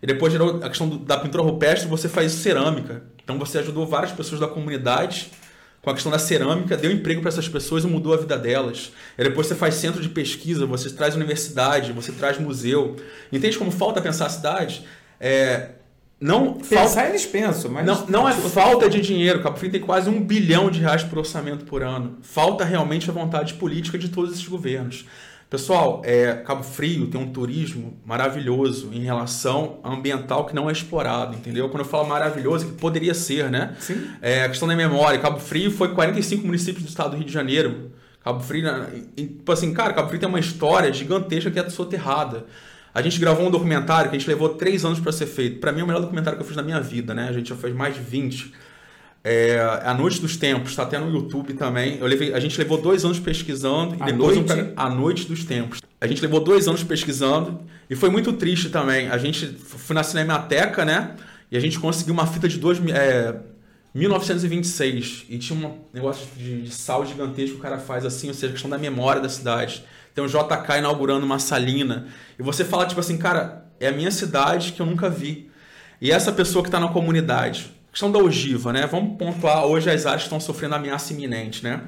E depois gerou a questão do- da pintura rupestre, você faz cerâmica. Então você ajudou várias pessoas da comunidade com a questão da cerâmica, deu emprego para essas pessoas e mudou a vida delas. E depois você faz centro de pesquisa, você traz universidade, você traz museu. Entende como falta pensar a cidade? É, não falta, Pensar eles pensam, mas. não, não é falta de dinheiro. Cabo Frio tem quase um bilhão de reais por orçamento por ano. Falta realmente a vontade política de todos esses governos. Pessoal, é, Cabo Frio tem um turismo maravilhoso em relação ambiental que não é explorado, entendeu? Quando eu falo maravilhoso, é que poderia ser, né? Sim. É, a questão da memória. Cabo Frio foi 45 municípios do estado do Rio de Janeiro. Cabo Frio, tipo assim, cara, Cabo Frio tem uma história gigantesca que é soterrada. A gente gravou um documentário que a gente levou três anos para ser feito. Para mim, é o melhor documentário que eu fiz na minha vida, né? A gente já fez mais de 20. É, a Noite dos Tempos, está até no YouTube também. Eu levei, a gente levou dois anos pesquisando e A depois Noite? um, A Noite dos Tempos. A gente levou dois anos pesquisando e foi muito triste também. A gente foi na Cinemateca, né? E a gente conseguiu uma fita de dois, é, 1926 e tinha um negócio de, de sal gigantesco que o cara faz assim, ou seja, a questão da memória da cidade. Tem o JK inaugurando uma salina e você fala tipo assim, cara, é a minha cidade que eu nunca vi. E essa pessoa que está na comunidade, questão da ogiva, né? Vamos pontuar hoje as áreas estão sofrendo ameaça iminente, né?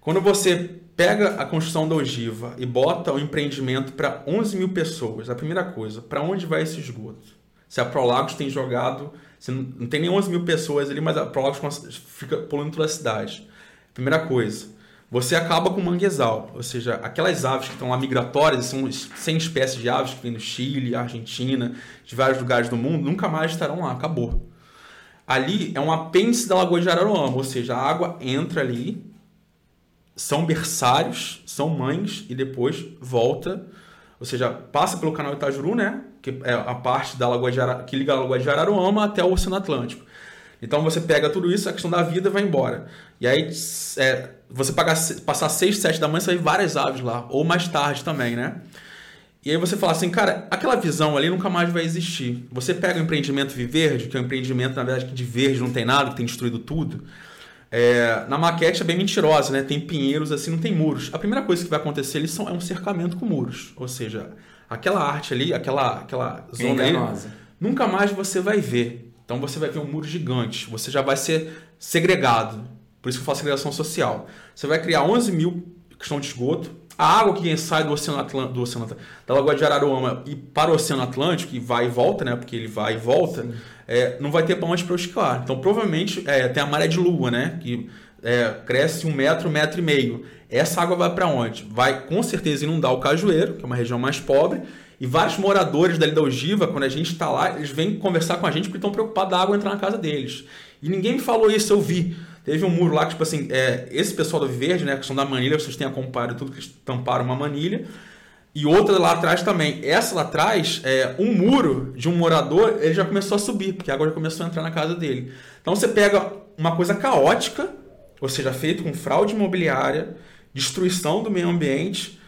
Quando você pega a construção da ogiva e bota o empreendimento para 11 mil pessoas, a primeira coisa, para onde vai esse esgoto? Se a Prolagos tem jogado, não, não tem nem 11 mil pessoas ali, mas a Prolagos fica poluindo toda a cidade. Primeira coisa, você acaba com o manguezal, ou seja, aquelas aves que estão lá migratórias, são 100 espécies de aves que vêm do Chile, Argentina, de vários lugares do mundo, nunca mais estarão lá, acabou. Ali é um apêndice da Lagoa de Araruama, ou seja, a água entra ali, são berçários, são mães e depois volta, ou seja, passa pelo canal Itajuru, né, que é a parte da Lagoa de Ara... que liga a Lagoa de Araruama até o Oceano Atlântico. Então você pega tudo isso, a questão da vida vai embora. E aí é, você passar 6, 7 da manhã, ver várias aves lá, ou mais tarde também, né? E aí você fala assim, cara, aquela visão ali nunca mais vai existir. Você pega o empreendimento Viverde, que é um empreendimento, na verdade, que de verde não tem nada, que tem destruído tudo. É, na maquete é bem mentirosa, né? Tem pinheiros assim, não tem muros. A primeira coisa que vai acontecer ali são, é um cercamento com muros. Ou seja, aquela arte ali, aquela, aquela É zona ali, enganosa. nunca mais você vai ver. Então você vai ver um muro gigante. Você já vai ser segregado. Por isso que eu falo segregação social. Você vai criar 11 mil questão de esgoto. A água que sai do Oceano Atlântico, do Oceano Atlântico, da Lagoa de Araruama e para o Oceano Atlântico, e vai e volta, né? Porque ele vai e volta, é, não vai ter para onde para escoar. Então, provavelmente, é, tem a maré de lua, né? Que é, cresce um metro, um metro e meio. Essa água vai para onde? Vai com certeza inundar o Cajueiro, que é uma região mais pobre, e vários moradores dali da Ogiva, quando a gente está lá, eles vêm conversar com a gente porque estão preocupados da água entrar na casa deles. E ninguém me falou isso, eu vi. Teve um muro lá que, tipo assim, é, esse pessoal do Viverde, né, a questão da manilha, vocês têm acompanhado tudo que eles tamparam uma manilha. E outra lá atrás também. Essa lá atrás, é, um muro de um morador, ele já começou a subir, porque a água já começou a entrar na casa dele. Então você pega uma coisa caótica, ou seja, feito com fraude imobiliária, destruição do meio ambiente,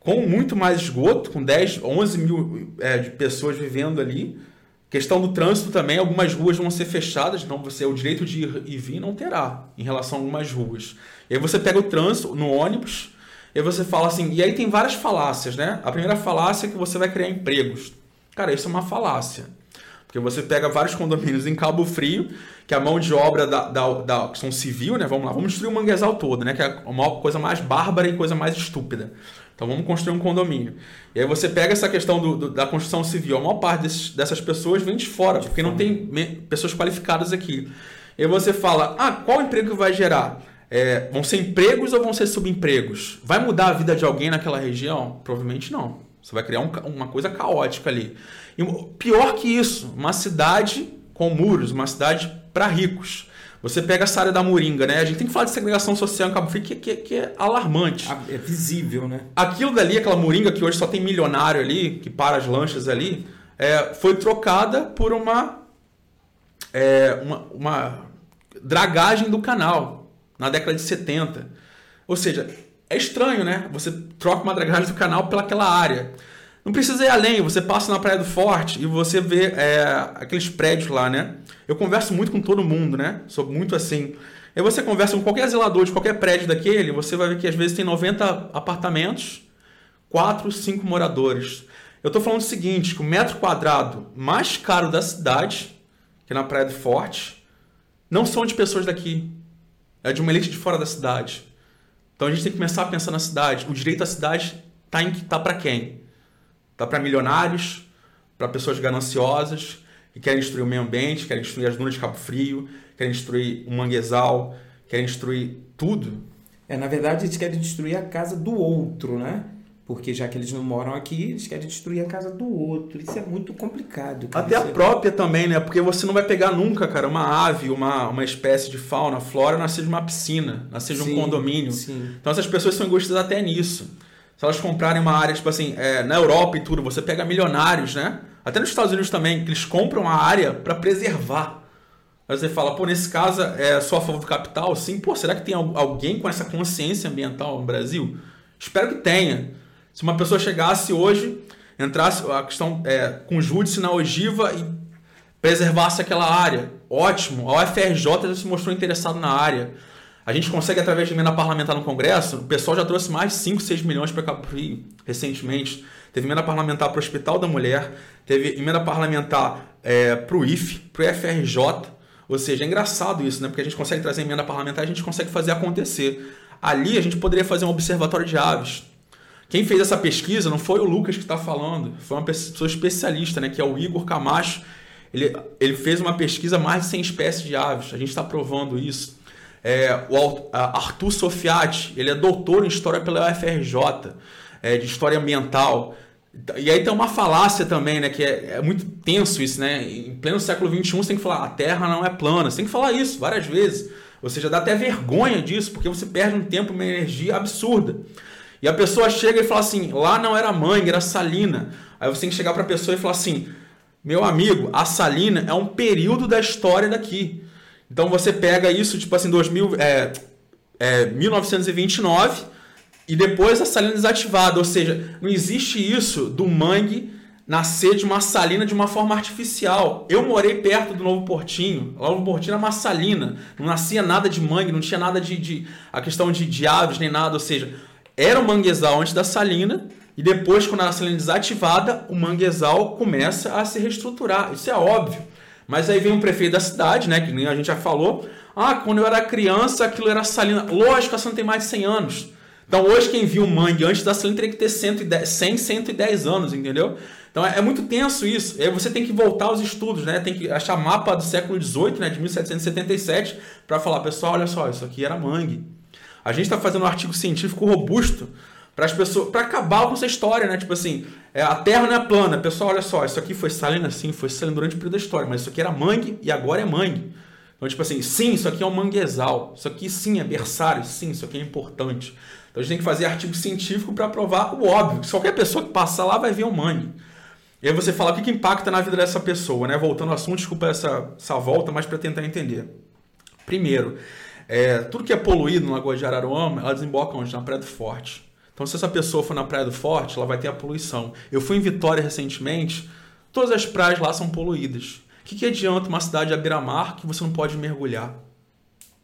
com muito mais esgoto, com 10, 11 mil é, de pessoas vivendo ali. Questão do trânsito também, algumas ruas vão ser fechadas, então você o direito de ir e vir não terá em relação a algumas ruas. E aí você pega o trânsito no ônibus, e você fala assim, e aí tem várias falácias, né? A primeira falácia é que você vai criar empregos. Cara, isso é uma falácia. Porque você pega vários condomínios em Cabo Frio, que a mão de obra da, da, da questão civil, né? Vamos lá, vamos destruir o manguezal todo, né? Que é a maior coisa mais bárbara e coisa mais estúpida. Então vamos construir um condomínio. E aí você pega essa questão do, do- da construção civil, a maior parte desses- dessas pessoas vem de fora, porque não tem pessoas qualificadas aqui. E aí você fala, ah, qual emprego que vai gerar? É, vão ser empregos ou vão ser subempregos? Vai mudar a vida de alguém naquela região? Provavelmente não. Você vai criar um uma coisa caótica ali. E pior que isso, uma cidade com muros, uma cidade para ricos. Você pega essa área da Moringa, né? A gente tem que falar de segregação social em Cabo Frio, que, que- que é alarmante. É visível, né? Aquilo dali, aquela moringa que hoje só tem milionário ali, que para as lanchas ali, é, foi trocada por uma, é, uma, uma dragagem do canal na década de 70. Ou seja, é estranho, né? Você troca uma dragagem do canal pelaquela área. Não precisa ir além, você passa na Praia do Forte e você vê é, aqueles prédios lá, né? Eu converso muito com todo mundo, né? Sou muito assim. Aí você conversa com qualquer zelador de qualquer prédio daquele, você vai ver que às vezes tem 90 apartamentos, 4, 5 moradores. Eu estou falando o seguinte, que o metro quadrado mais caro da cidade, que é na Praia do Forte, não são de pessoas daqui. É de uma elite de fora da cidade. Então a gente tem que começar a pensar na cidade. O direito à cidade está em tá para quem? Tá para milionários, para pessoas gananciosas que querem destruir o meio ambiente, querem destruir as dunas de Cabo Frio, querem destruir o manguezal, querem destruir tudo. É, na verdade, eles querem destruir a casa do outro, né? Porque já que eles não moram aqui, eles querem destruir a casa do outro. Isso é muito complicado. cara. Até a é- própria também, né? Porque você não vai pegar nunca, cara, uma ave, uma, uma espécie de fauna, flora, nascer de uma piscina, nascer de um condomínio. Sim. Então essas pessoas são egoístas até nisso. Se elas comprarem uma área, tipo assim, é, na Europa e tudo, você pega milionários, né? Até nos Estados Unidos também, que eles compram a área para preservar. Aí você fala, pô, nesse caso, é só a favor do capital? Sim, pô, será que tem al- alguém com essa consciência ambiental no Brasil? Espero que tenha. Se uma pessoa chegasse hoje, entrasse a questão é, com júdice na ogiva e preservasse aquela área, ótimo. A UFRJ já se mostrou interessado na área. A gente consegue, através de emenda parlamentar no Congresso, o pessoal já trouxe mais de 5, 6 milhões para Cabo Frio recentemente. Teve emenda parlamentar para o Hospital da Mulher, teve emenda parlamentar é, para o IFE, para o FRJ. Ou seja, é engraçado isso, né? Porque a gente consegue trazer emenda parlamentar e a gente consegue fazer acontecer. Ali a gente poderia fazer um observatório de aves. Quem fez essa pesquisa não foi o Lucas que está falando, foi uma pessoa especialista, né? Que é o Igor Camacho. Ele, ele fez uma pesquisa mais de 100 espécies de aves. A gente está provando isso. É, o Arthur Sofiati, ele é doutor em História pela UFRJ, é, de História Ambiental. E aí tem uma falácia também, né? Que é, é muito tenso isso, né? Em pleno século XXI você tem que falar, a Terra não é plana. Você tem que falar isso várias vezes. Ou seja, dá até vergonha disso, porque você perde um tempo uma energia absurda. E a pessoa chega e fala assim, lá não era mangue, era salina. Aí você tem que chegar para a pessoa e falar assim, meu amigo, a salina é um período da história daqui. Então você pega isso, tipo assim, 2000, é, é, 1929 e depois a salina desativada. Ou seja, não existe isso do mangue nascer de uma salina de uma forma artificial. Eu morei perto do Novo Portinho. O Novo Portinho era uma salina. Não nascia nada de mangue, não tinha nada de. de a questão de, de aves nem nada. Ou seja, era um manguezal antes da salina. E depois, quando a salina desativada, o manguezal começa a se reestruturar. Isso é óbvio. Mas aí vem um prefeito da cidade, né? Que nem a gente já falou. Ah, quando eu era criança, aquilo era salina. Lógico, a salina tem mais de 100 anos. Então hoje quem viu mangue antes da salina teria que ter 110, 100, 110 anos, entendeu? Então é, é muito tenso isso. Aí você tem que voltar aos estudos, né? Tem que achar mapa do século XVIII, né? De 1777, para falar, pessoal, olha só, isso aqui era mangue. A gente está fazendo um artigo científico robusto para as pessoas, para acabar com essa história, né? Tipo assim, é, a Terra não é plana. Pessoal, olha só, isso aqui foi salina, sim, foi salina durante o período da história, mas isso aqui era mangue e agora é mangue. Então, tipo assim, sim, isso aqui é um manguezal. Isso aqui sim é berçário, sim, isso aqui é importante. Então a gente tem que fazer artigo científico para provar o óbvio. que Qualquer pessoa que passar lá vai ver o mangue. E aí você fala o que, que impacta na vida dessa pessoa, né? Voltando ao assunto, desculpa essa, essa volta, mas para tentar entender. Primeiro, é, tudo que é poluído no Lagoa de Araruama, ela desemboca onde? Na Praia do Forte. Então, se essa pessoa for na Praia do Forte, ela vai ter a poluição. Eu fui em Vitória recentemente, todas as praias lá são poluídas. O que, que adianta uma cidade à beira-mar que você não pode mergulhar?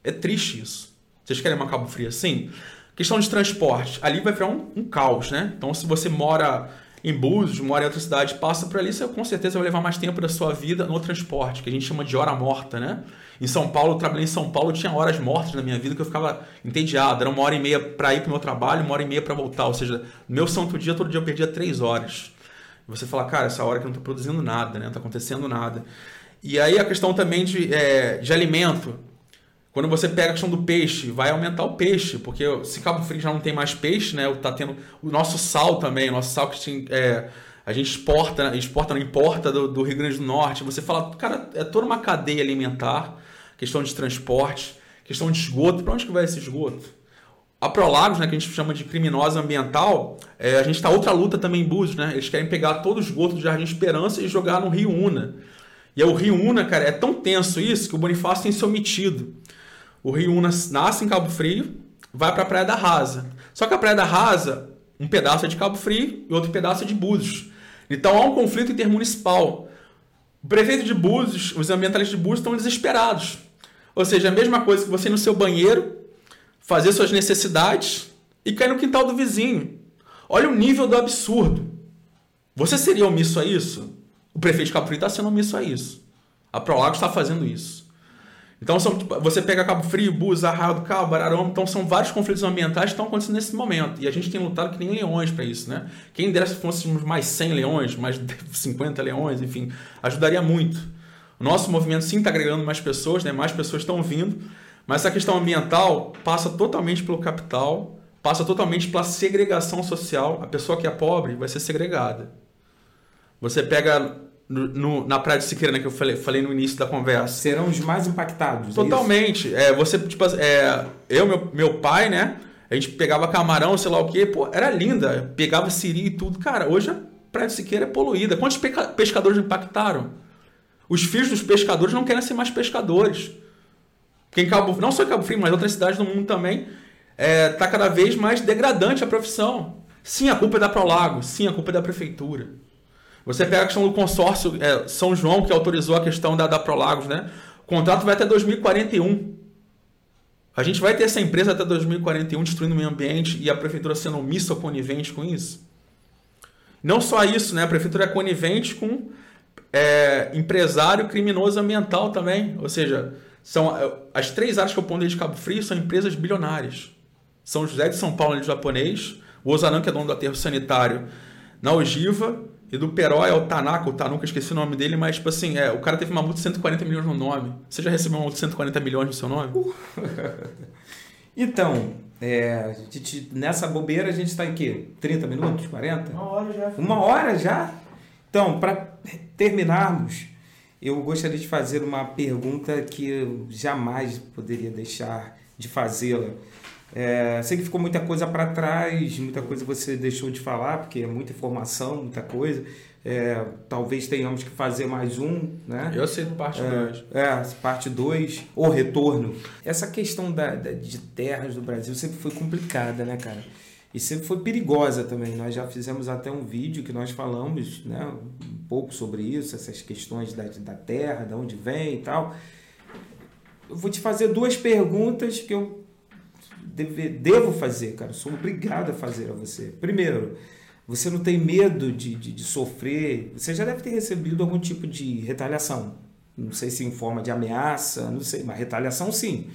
É triste isso. Vocês querem uma Cabo Frio assim? Questão de transporte. Ali vai virar um, um caos, né? Então, se você mora em Búzios, mora em outra cidade, passa por ali, você com certeza vai levar mais tempo da sua vida no transporte, que a gente chama de hora morta, né? Em São Paulo, eu trabalhei em São Paulo, tinha horas mortas na minha vida que eu ficava entediado. Era uma hora e meia para ir para o meu trabalho, uma hora e meia para voltar. Ou seja, no meu santo dia, todo dia eu perdia três horas. Você fala, cara, essa hora que eu não estou produzindo nada, né? Não está acontecendo nada. E aí a questão também de, é, de alimento. Quando você pega a questão do peixe, vai aumentar o peixe, porque se Cabo Frio já não tem mais peixe, né? Tá tendo o nosso sal também, o nosso sal que tinha, é, a gente exporta, exporta não importa do, do, Rio Grande do Norte. Você fala, cara, é toda uma cadeia alimentar, questão de transporte, questão de esgoto. Para onde que vai esse esgoto? A Prolagos, né, que a gente chama de criminosa ambiental, é, a gente está outra luta também em Búzios, né? Eles querem pegar todo o esgoto do Jardim Esperança e jogar no Rio Una. E aí, o Rio Una, cara, é tão tenso isso que o Bonifácio tem se omitido. O Rio Una nasce em Cabo Frio, vai para a Praia da Rasa. Só que a Praia da Rasa, um pedaço é de Cabo Frio e outro pedaço é de Búzios. Então há um conflito intermunicipal. O prefeito de Búzios, os ambientalistas de Búzios estão desesperados. Ou seja, a mesma coisa que você ir no seu banheiro, fazer suas necessidades e cair no quintal do vizinho. Olha o nível do absurdo. Você seria omisso a isso? O prefeito de Cabo Frio está sendo omisso a isso. A Prolagos está fazendo isso. Então, são, você pega Cabo Frio, Búzios, Arraial do Cabo, Ararama, então são vários conflitos ambientais que estão acontecendo nesse momento. E a gente tem lutado que nem leões para isso, né? Quem dera se fôssemos mais 100 leões, mais 50 leões, enfim, ajudaria muito. O nosso movimento sim está agregando mais pessoas, né? mais pessoas estão vindo, mas essa questão ambiental passa totalmente pelo capital, passa totalmente pela segregação social. A pessoa que é pobre vai ser segregada. Você pega no, no, na Praia de Siqueira, né, que eu falei, falei no início da conversa. Serão os mais impactados. Totalmente. É, você, tipo, é, eu, meu, meu pai, né? A gente pegava camarão, sei lá o quê, pô, era linda. Pegava siri e tudo. Cara, hoje a Praia do Siqueira é poluída. Quantos pescadores impactaram? Os filhos dos pescadores não querem ser mais pescadores. Porque em Cabo, não só em Cabo Frio, mas outras cidades do mundo também, está cada vez mais degradante a profissão. Sim, a culpa é da Prolago. Sim, a culpa é da prefeitura. Você pega a questão do consórcio é, São João, que autorizou a questão da, da Prolagos, né? O contrato vai até 2041. A gente vai ter essa empresa até 2041 destruindo o meio ambiente e a prefeitura sendo omissa ou conivente com isso? Não só isso, né? A prefeitura é conivente com é, empresário criminoso ambiental também. Ou seja, são é, as três áreas que eu ponto de Cabo Frio são empresas bilionárias. São José de São Paulo, ali, japonês, o que é dono do aterro sanitário, na ogiva, e do Peró é o Tanaka, o Tanuka, esqueci o nome dele, mas, tipo assim, é, o cara teve uma multa de 140 milhões no nome. Você já recebeu uma multa de 140 milhões no seu nome? Então, é, a gente, nessa bobeira a gente está em quê? 30 minutos? 40? Uma hora já. Uma hora já? Então, para terminarmos, eu gostaria de fazer uma pergunta que eu jamais poderia deixar de fazê-la. É, sei que ficou muita coisa para trás, muita coisa você deixou de falar, porque é muita informação, muita coisa. É, talvez tenhamos que fazer mais um, né? Eu aceito parte 2. É, parte 2, o retorno. Essa questão da, da- de terras do Brasil sempre foi complicada, né, cara? E sempre foi perigosa também. Nós já fizemos até um vídeo que nós falamos né, um pouco sobre isso, essas questões da, da terra, de onde vem e tal. Eu vou te fazer duas perguntas que eu deve- devo fazer, cara. Sou obrigado a fazer a você. Primeiro, você não tem medo de, de, de sofrer? Você já deve ter recebido algum tipo de retaliação. Não sei se em forma de ameaça, não sei, mas retaliação sim.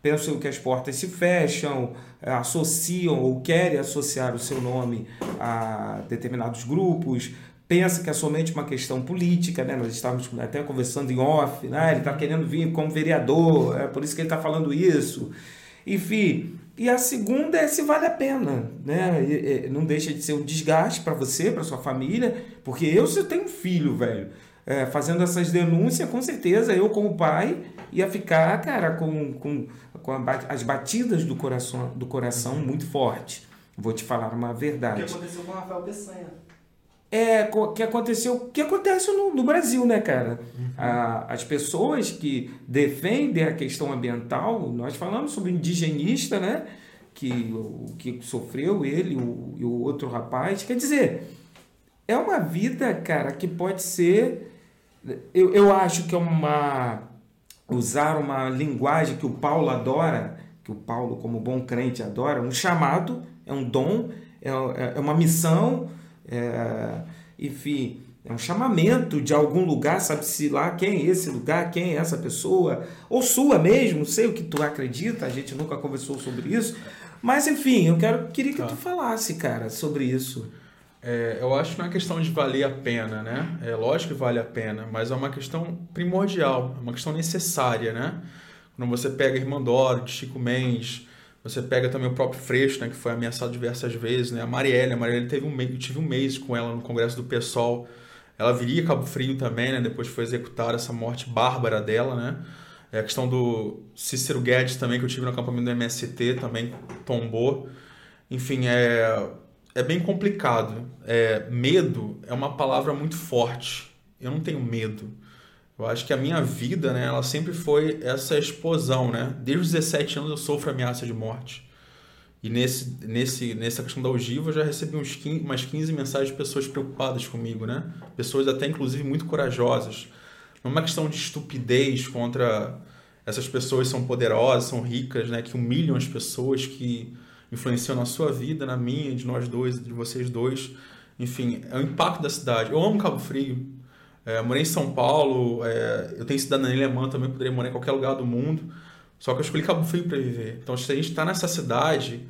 Pensam que as portas se fecham, eh, associam ou querem associar o seu nome a determinados grupos, pensa que é somente uma questão política, né? Nós estávamos até conversando em off, né? Ele está querendo vir como vereador, é por isso que ele está falando isso. Enfim, e a segunda é se vale a pena, né? E- e Não deixa de ser um desgaste para você, para sua família, porque eu se eu tenho um filho, velho, é, fazendo essas denúncias, com certeza eu como pai ia ficar, cara, com, com, com a as batidas do coração, do coração muito forte. Vou te falar uma O que verdade. aconteceu com o Rafael Peçanha? É, o que aconteceu, que acontece no, no Brasil, né, cara? A- as pessoas que defendem a questão ambiental, nós falamos sobre o indigenista, né? Que, o que sofreu ele o, e o outro rapaz. Quer dizer, é uma vida, cara, que pode ser. Eu, eu acho que é uma. Usar uma linguagem que o Paulo adora, que o Paulo, como bom crente, adora, um chamado, é um dom, é, é uma missão, é, enfim, é um chamamento de algum lugar, sabe-se lá quem é esse lugar, quem é essa pessoa, ou sua mesmo, sei o que tu acredita, a gente nunca conversou sobre isso, mas enfim, eu quero, queria que Tá. tu falasse, cara, sobre isso. É, eu acho que não é questão de valer a pena, né? É lógico que vale a pena, mas é uma questão primordial, é uma questão necessária, né? Quando você pega Irmã Doro, Chico Mendes, você pega também o próprio Freixo, né, que foi ameaçado diversas vezes, né? A Marielle, a Marielle teve um mês, eu tive um mês com ela no congresso do PSOL. Ela viria a Cabo Frio também, né? Depois foi executada essa morte bárbara dela, né? É a questão do Cícero Guedes também, que eu tive no acampamento do MST, também tombou. Enfim, é, é bem complicado. É, medo é uma palavra muito forte. Eu não tenho medo. Eu acho que a minha vida, né, ela sempre foi essa explosão, né? Desde os 17 anos eu sofro ameaça de morte. E nesse, nesse, nessa questão da ogiva eu já recebi uns 15, umas 15 mensagens de pessoas preocupadas comigo, né? Pessoas até inclusive muito corajosas. Não é uma questão de estupidez contra essas pessoas são poderosas, são ricas, né? Que humilham as pessoas, que influenciam na sua vida, na minha, de nós dois, de vocês dois. Enfim, é o impacto da cidade. Eu amo Cabo Frio. É, morei em São Paulo, é, eu tenho cidadania alemã também, poderia morar em qualquer lugar do mundo. Só que eu escolhi Cabo Frio para viver. Então, se a gente está nessa cidade,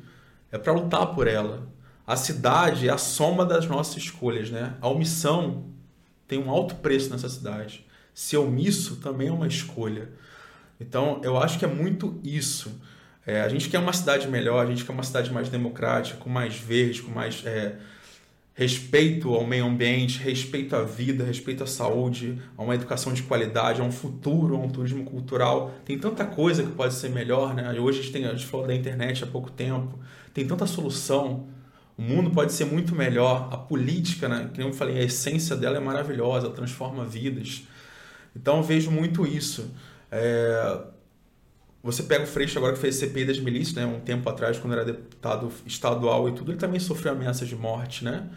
é para lutar por ela. A cidade é a soma das nossas escolhas, né? A omissão tem um alto preço nessa cidade. Ser omisso também é uma escolha. Então, eu acho que é muito isso. É, a gente quer uma cidade melhor, a gente quer uma cidade mais democrática, com mais verde, com mais é, respeito ao meio ambiente, respeito à vida, respeito à saúde, a uma educação de qualidade, a um futuro, a um turismo cultural. Tem tanta coisa que pode ser melhor, né? Hoje a gente, tem, a gente falou da internet há pouco tempo. tem tanta solução. O mundo pode ser muito melhor. A política, né, que eu falei, a essência dela é maravilhosa, ela transforma vidas. Então vejo muito isso. É... Você pega o Freixo agora que fez CPI das milícias, né, um tempo atrás, quando era deputado estadual e tudo, ele também sofreu ameaças de morte, né?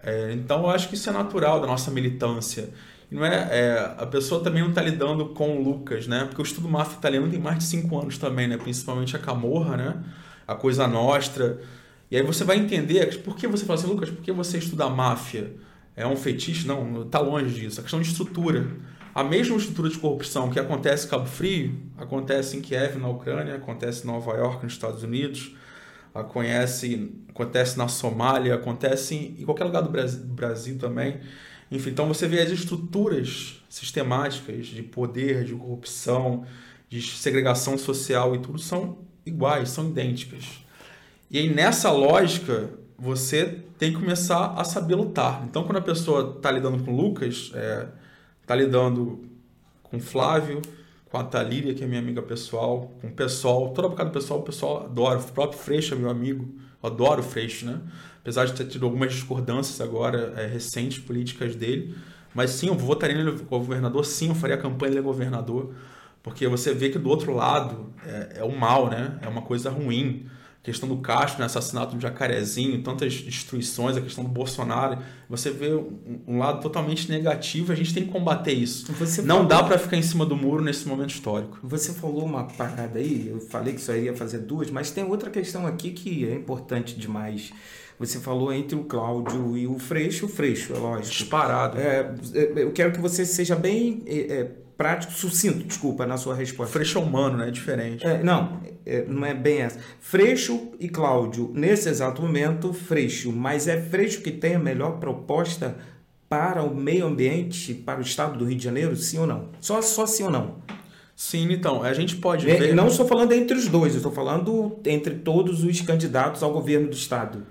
É, então eu acho que isso é natural da nossa militância. Não é, é, a pessoa também não está lidando com o Lucas, né? Porque o estudo máfia italiano tem mais de cinco anos também, né? Principalmente a Camorra, né? A Coisa Nostra. E aí você vai entender por que você fala assim, Lucas, por que você estuda máfia? É um fetiche? Não, está longe disso. A questão de estrutura. A mesma estrutura de corrupção que acontece em Cabo Frio, acontece em Kiev, na Ucrânia, acontece em Nova York, nos Estados Unidos, acontece, acontece na Somália, acontece em qualquer lugar do Brasil, Brasil também. Enfim, então você vê as estruturas sistemáticas de poder, de corrupção, de segregação social e tudo são iguais, são idênticas. E aí nessa lógica você tem que começar a saber lutar. Então quando a pessoa está lidando com Lucas, é, tá lidando com Flávio, com a Talíria, que é minha amiga pessoal, com o pessoal, toda bocada do pessoal, o pessoal adora. O próprio Freixo é meu amigo, adoro o Freixo, né? apesar de ter tido algumas discordâncias agora é, recentes políticas dele. Mas sim, eu votaria nele como governador, sim, eu faria a campanha dele governador, porque você vê que do outro lado é, é o mal, né? É uma coisa ruim. Questão do Castro, né? assassinato do Jacarezinho, tantas destruições, a questão do Bolsonaro. Você vê um, um lado totalmente negativo, a gente tem que combater isso. Você Não falou... dá para ficar em cima do muro nesse momento histórico. Você falou uma parada aí, eu falei que só iria fazer duas, mas tem outra questão aqui que é importante demais você falou entre o Cláudio e o Freixo, o Freixo, é lógico. Disparado. É, é, eu quero que você seja bem é, é, prático, sucinto, desculpa, na sua resposta. Freixo é humano, né? É diferente. É, não, é, não é bem essa. Freixo e Cláudio, nesse exato momento, Freixo. Mas é Freixo que tem a melhor proposta para o meio ambiente, para o estado do Rio de Janeiro, sim ou não? Só, só sim ou não? Sim, então, a gente pode ver... Não estou falando entre os dois, eu estou falando entre todos os candidatos ao governo do estado.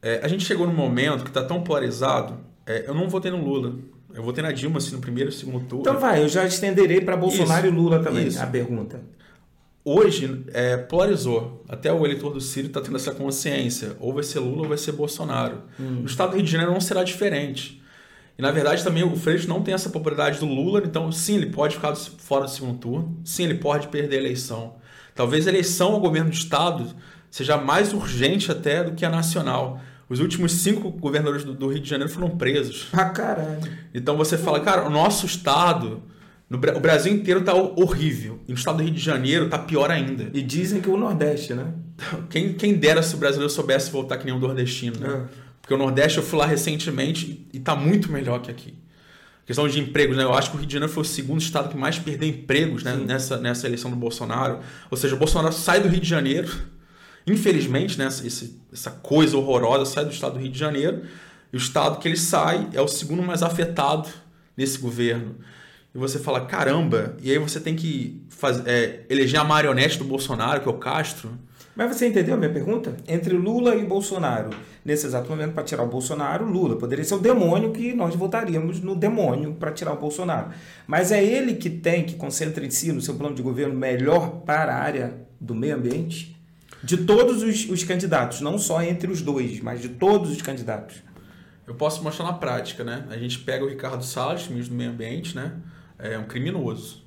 É, a gente chegou num momento que está tão polarizado. É, eu não votei no Lula. Eu votei na Dilma assim, no primeiro e segundo turno. Então vai, eu já estenderei para Bolsonaro isso, e Lula também isso. a pergunta. Hoje é, polarizou. Até o eleitor do Ciro está tendo essa consciência. Ou vai ser Lula ou vai ser Bolsonaro. Hum. No estado do Rio de Janeiro não será diferente. E na verdade também o Freixo não tem essa popularidade do Lula, então sim, ele pode ficar fora do segundo turno, sim, ele pode perder a eleição. Talvez a eleição ao governo do estado seja mais urgente até do que a nacional. Os últimos cinco governadores do, do Rio de Janeiro foram presos. Ah, caralho. Então você fala, cara, o nosso estado, no, o Brasil inteiro tá horrível. E no estado do Rio de Janeiro tá pior ainda. E dizem que o Nordeste, né? Quem, quem dera se o brasileiro soubesse voltar que nem um nordestino, né? É. Porque o Nordeste eu fui lá recentemente e tá muito melhor que aqui. Questão de empregos, né? Eu acho que o Rio de Janeiro foi o segundo estado que mais perdeu empregos né? nessa, nessa eleição do Bolsonaro. Ou seja, o Bolsonaro sai do Rio de Janeiro Infelizmente, né, essa, essa coisa horrorosa sai do estado do Rio de Janeiro e o estado que ele sai é o segundo mais afetado nesse governo. E você fala, caramba, e aí você tem que fazer, é, eleger a marionete do Bolsonaro, que é o Castro. Mas você entendeu a minha pergunta? Entre Lula e Bolsonaro, nesse exato momento, para tirar o Bolsonaro, Lula poderia ser o demônio que nós votaríamos no demônio para tirar o Bolsonaro. Mas é ele que tem que concentra em si, no seu plano de governo, melhor para a área do meio ambiente? De todos os, os candidatos, não só entre os dois, mas de todos os candidatos. Eu posso mostrar na prática, né? A gente pega o Ricardo Salles, ministro do Meio Ambiente, né? É um criminoso.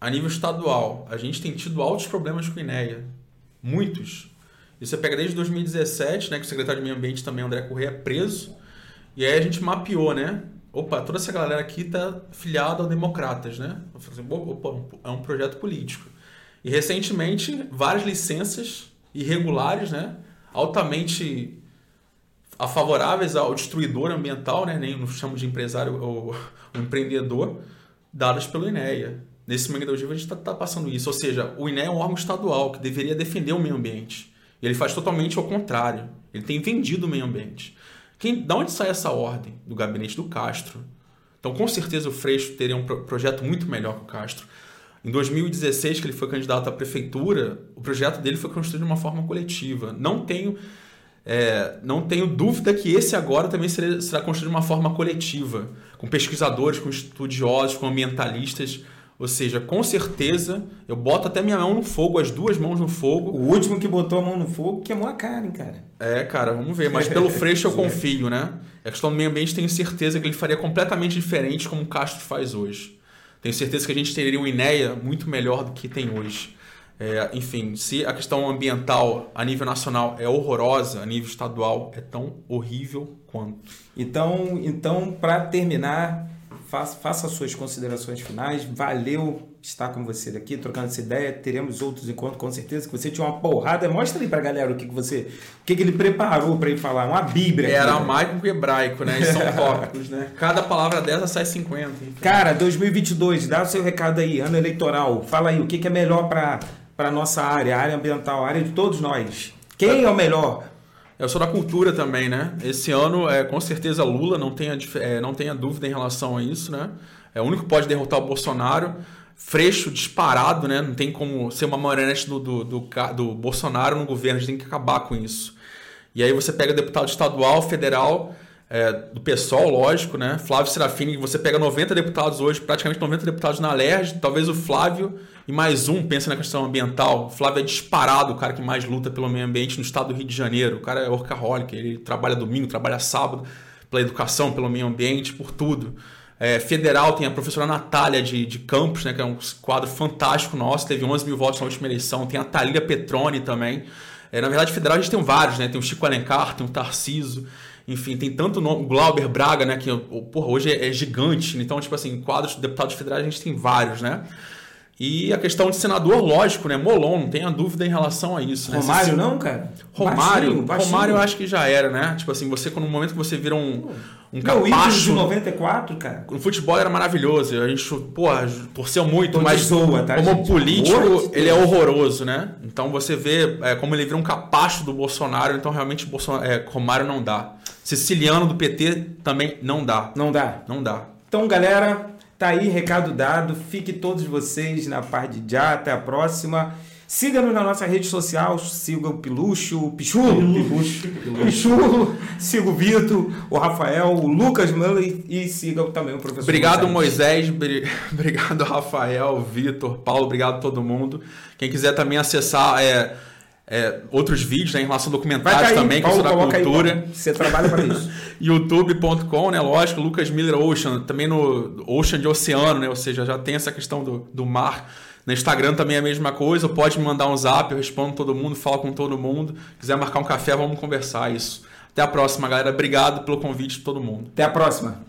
A nível estadual, a gente tem tido altos problemas com o INEA. Muitos. E você pega desde 2017, né? Que o secretário de Meio Ambiente também, André Correia, é preso. E aí a gente mapeou, né? Opa, toda essa galera aqui tá filiada ao Democratas, né? Eu falei assim, opa, é um projeto político. E recentemente, várias licenças irregulares, né? altamente favoráveis ao destruidor ambiental, né? nem nos chamo de empresário ou, empreendedor, dadas pelo INEA. Nesse momento a gente está tá passando isso. Ou seja, o INEA é um órgão estadual que deveria defender o meio ambiente. E ele faz totalmente ao contrário. Ele tem vendido o meio ambiente. Quem, da onde sai essa ordem? Do gabinete do Castro. Então, com certeza, o Freixo teria um projeto muito melhor que o Castro. Em 2016, que ele foi candidato à prefeitura, o projeto dele foi construído de uma forma coletiva. Não tenho, é, não tenho dúvida que esse agora também será, será construído de uma forma coletiva, com pesquisadores, com estudiosos, com ambientalistas. Ou seja, com certeza, eu boto até minha mão no fogo, as duas mãos no fogo. O último que botou a mão no fogo queimou a cara, hein, cara. É, cara, vamos ver. Mas pelo Freixo eu confio, né? A questão do meio ambiente, tenho certeza que ele faria completamente diferente como o Castro faz hoje. Tenho certeza que a gente teria uma INEA muito melhor do que tem hoje. É, enfim, se a questão ambiental a nível nacional é horrorosa, a nível estadual é tão horrível quanto. Então, então para terminar, faça, faça as suas considerações finais. Valeu estar com você aqui, trocando essa ideia. Teremos outros encontros, com certeza. Que você tinha uma porrada. Mostra aí pra galera o que, que você. O que, que ele preparou para ir falar. Uma bíblia. É né? aramaico e hebraico, né? E são tópicos, né? Cada palavra dessa sai 50. enfim. Cara, 2022, dá o seu recado aí, ano eleitoral. Fala aí, o que, que é melhor para a nossa área, área ambiental, área de todos nós. Quem é o melhor? Eu sou da cultura também, né? Esse ano, é, com certeza, Lula, não tenha, é, não tenha dúvida em relação a isso, né? É o único que pode derrotar o Bolsonaro. Freixo disparado, né? Não tem como ser uma marionete do, do, do, do Bolsonaro no governo, a gente tem que acabar com isso. E aí você pega deputado estadual, federal, é, do PSOL, lógico, né? Flávio Serafini, você pega 90 deputados hoje, praticamente 90 deputados na LERJ, talvez o Flávio e mais um pensa na questão ambiental. O Flávio é disparado, o cara que mais luta pelo meio ambiente no estado do Rio de Janeiro. O cara é workaholic, ele trabalha domingo, trabalha sábado, pela educação, pelo meio ambiente, por tudo. É, federal tem a professora Natália de, de Campos, né, que é um quadro fantástico nosso, teve 11 mil votos na última eleição. Tem a Thalia Petroni também. É, na verdade, federal a gente tem vários, né? Tem o Chico Alencar, tem o Tarciso, enfim, tem tanto nome. O Glauber Braga, né? Que porra, hoje é, é gigante. Então, tipo assim, quadros de deputados federais a gente tem vários, né? E a questão de senador, lógico, né? Molon, não tenha dúvida em relação a isso. né? Romário Se- não, cara? Romário, Baixinho, baixinho. Romário eu acho que já era, né? Tipo assim, você, no momento que você vira um, um Meu ídolo de capacho. 94, cara. No futebol era maravilhoso, a gente, porra, torceu muito, mas zoa, tá, como gente? político, ele é horroroso, né? Então você vê é, como ele vira um capacho do Bolsonaro, então realmente Bolsonaro, é, Romário não dá. Siciliano do PT também não dá. Não dá. Não dá. Então, galera, tá aí, recado dado. Fique todos vocês na paz de já. Até a próxima. Siga-nos na nossa rede social, siga o Pilucho, o Pichulo, Pilucho, Pichulo, siga o Vitor, o Rafael, o Lucas Miller e siga também o professor Obrigado, Moisés. Moisés. bri- Obrigado, Rafael, Vitor, Paulo. Obrigado a todo mundo. Quem quiser também acessar é, é, outros vídeos né, em relação a documentários também, que eu Paulo, sou da coloca aí, cultura. Paulo. Você trabalha para isso. youtube.com, né? Lógico, Lucas Miller Ocean, também no Ocean de oceano, né? Ou seja, já tem essa questão do, do mar. No Instagram também é a mesma coisa, pode me mandar um zap, eu respondo todo mundo, falo com todo mundo. Quiser marcar um café, vamos conversar isso. Até a próxima, galera. Obrigado pelo convite de todo mundo. Até a próxima.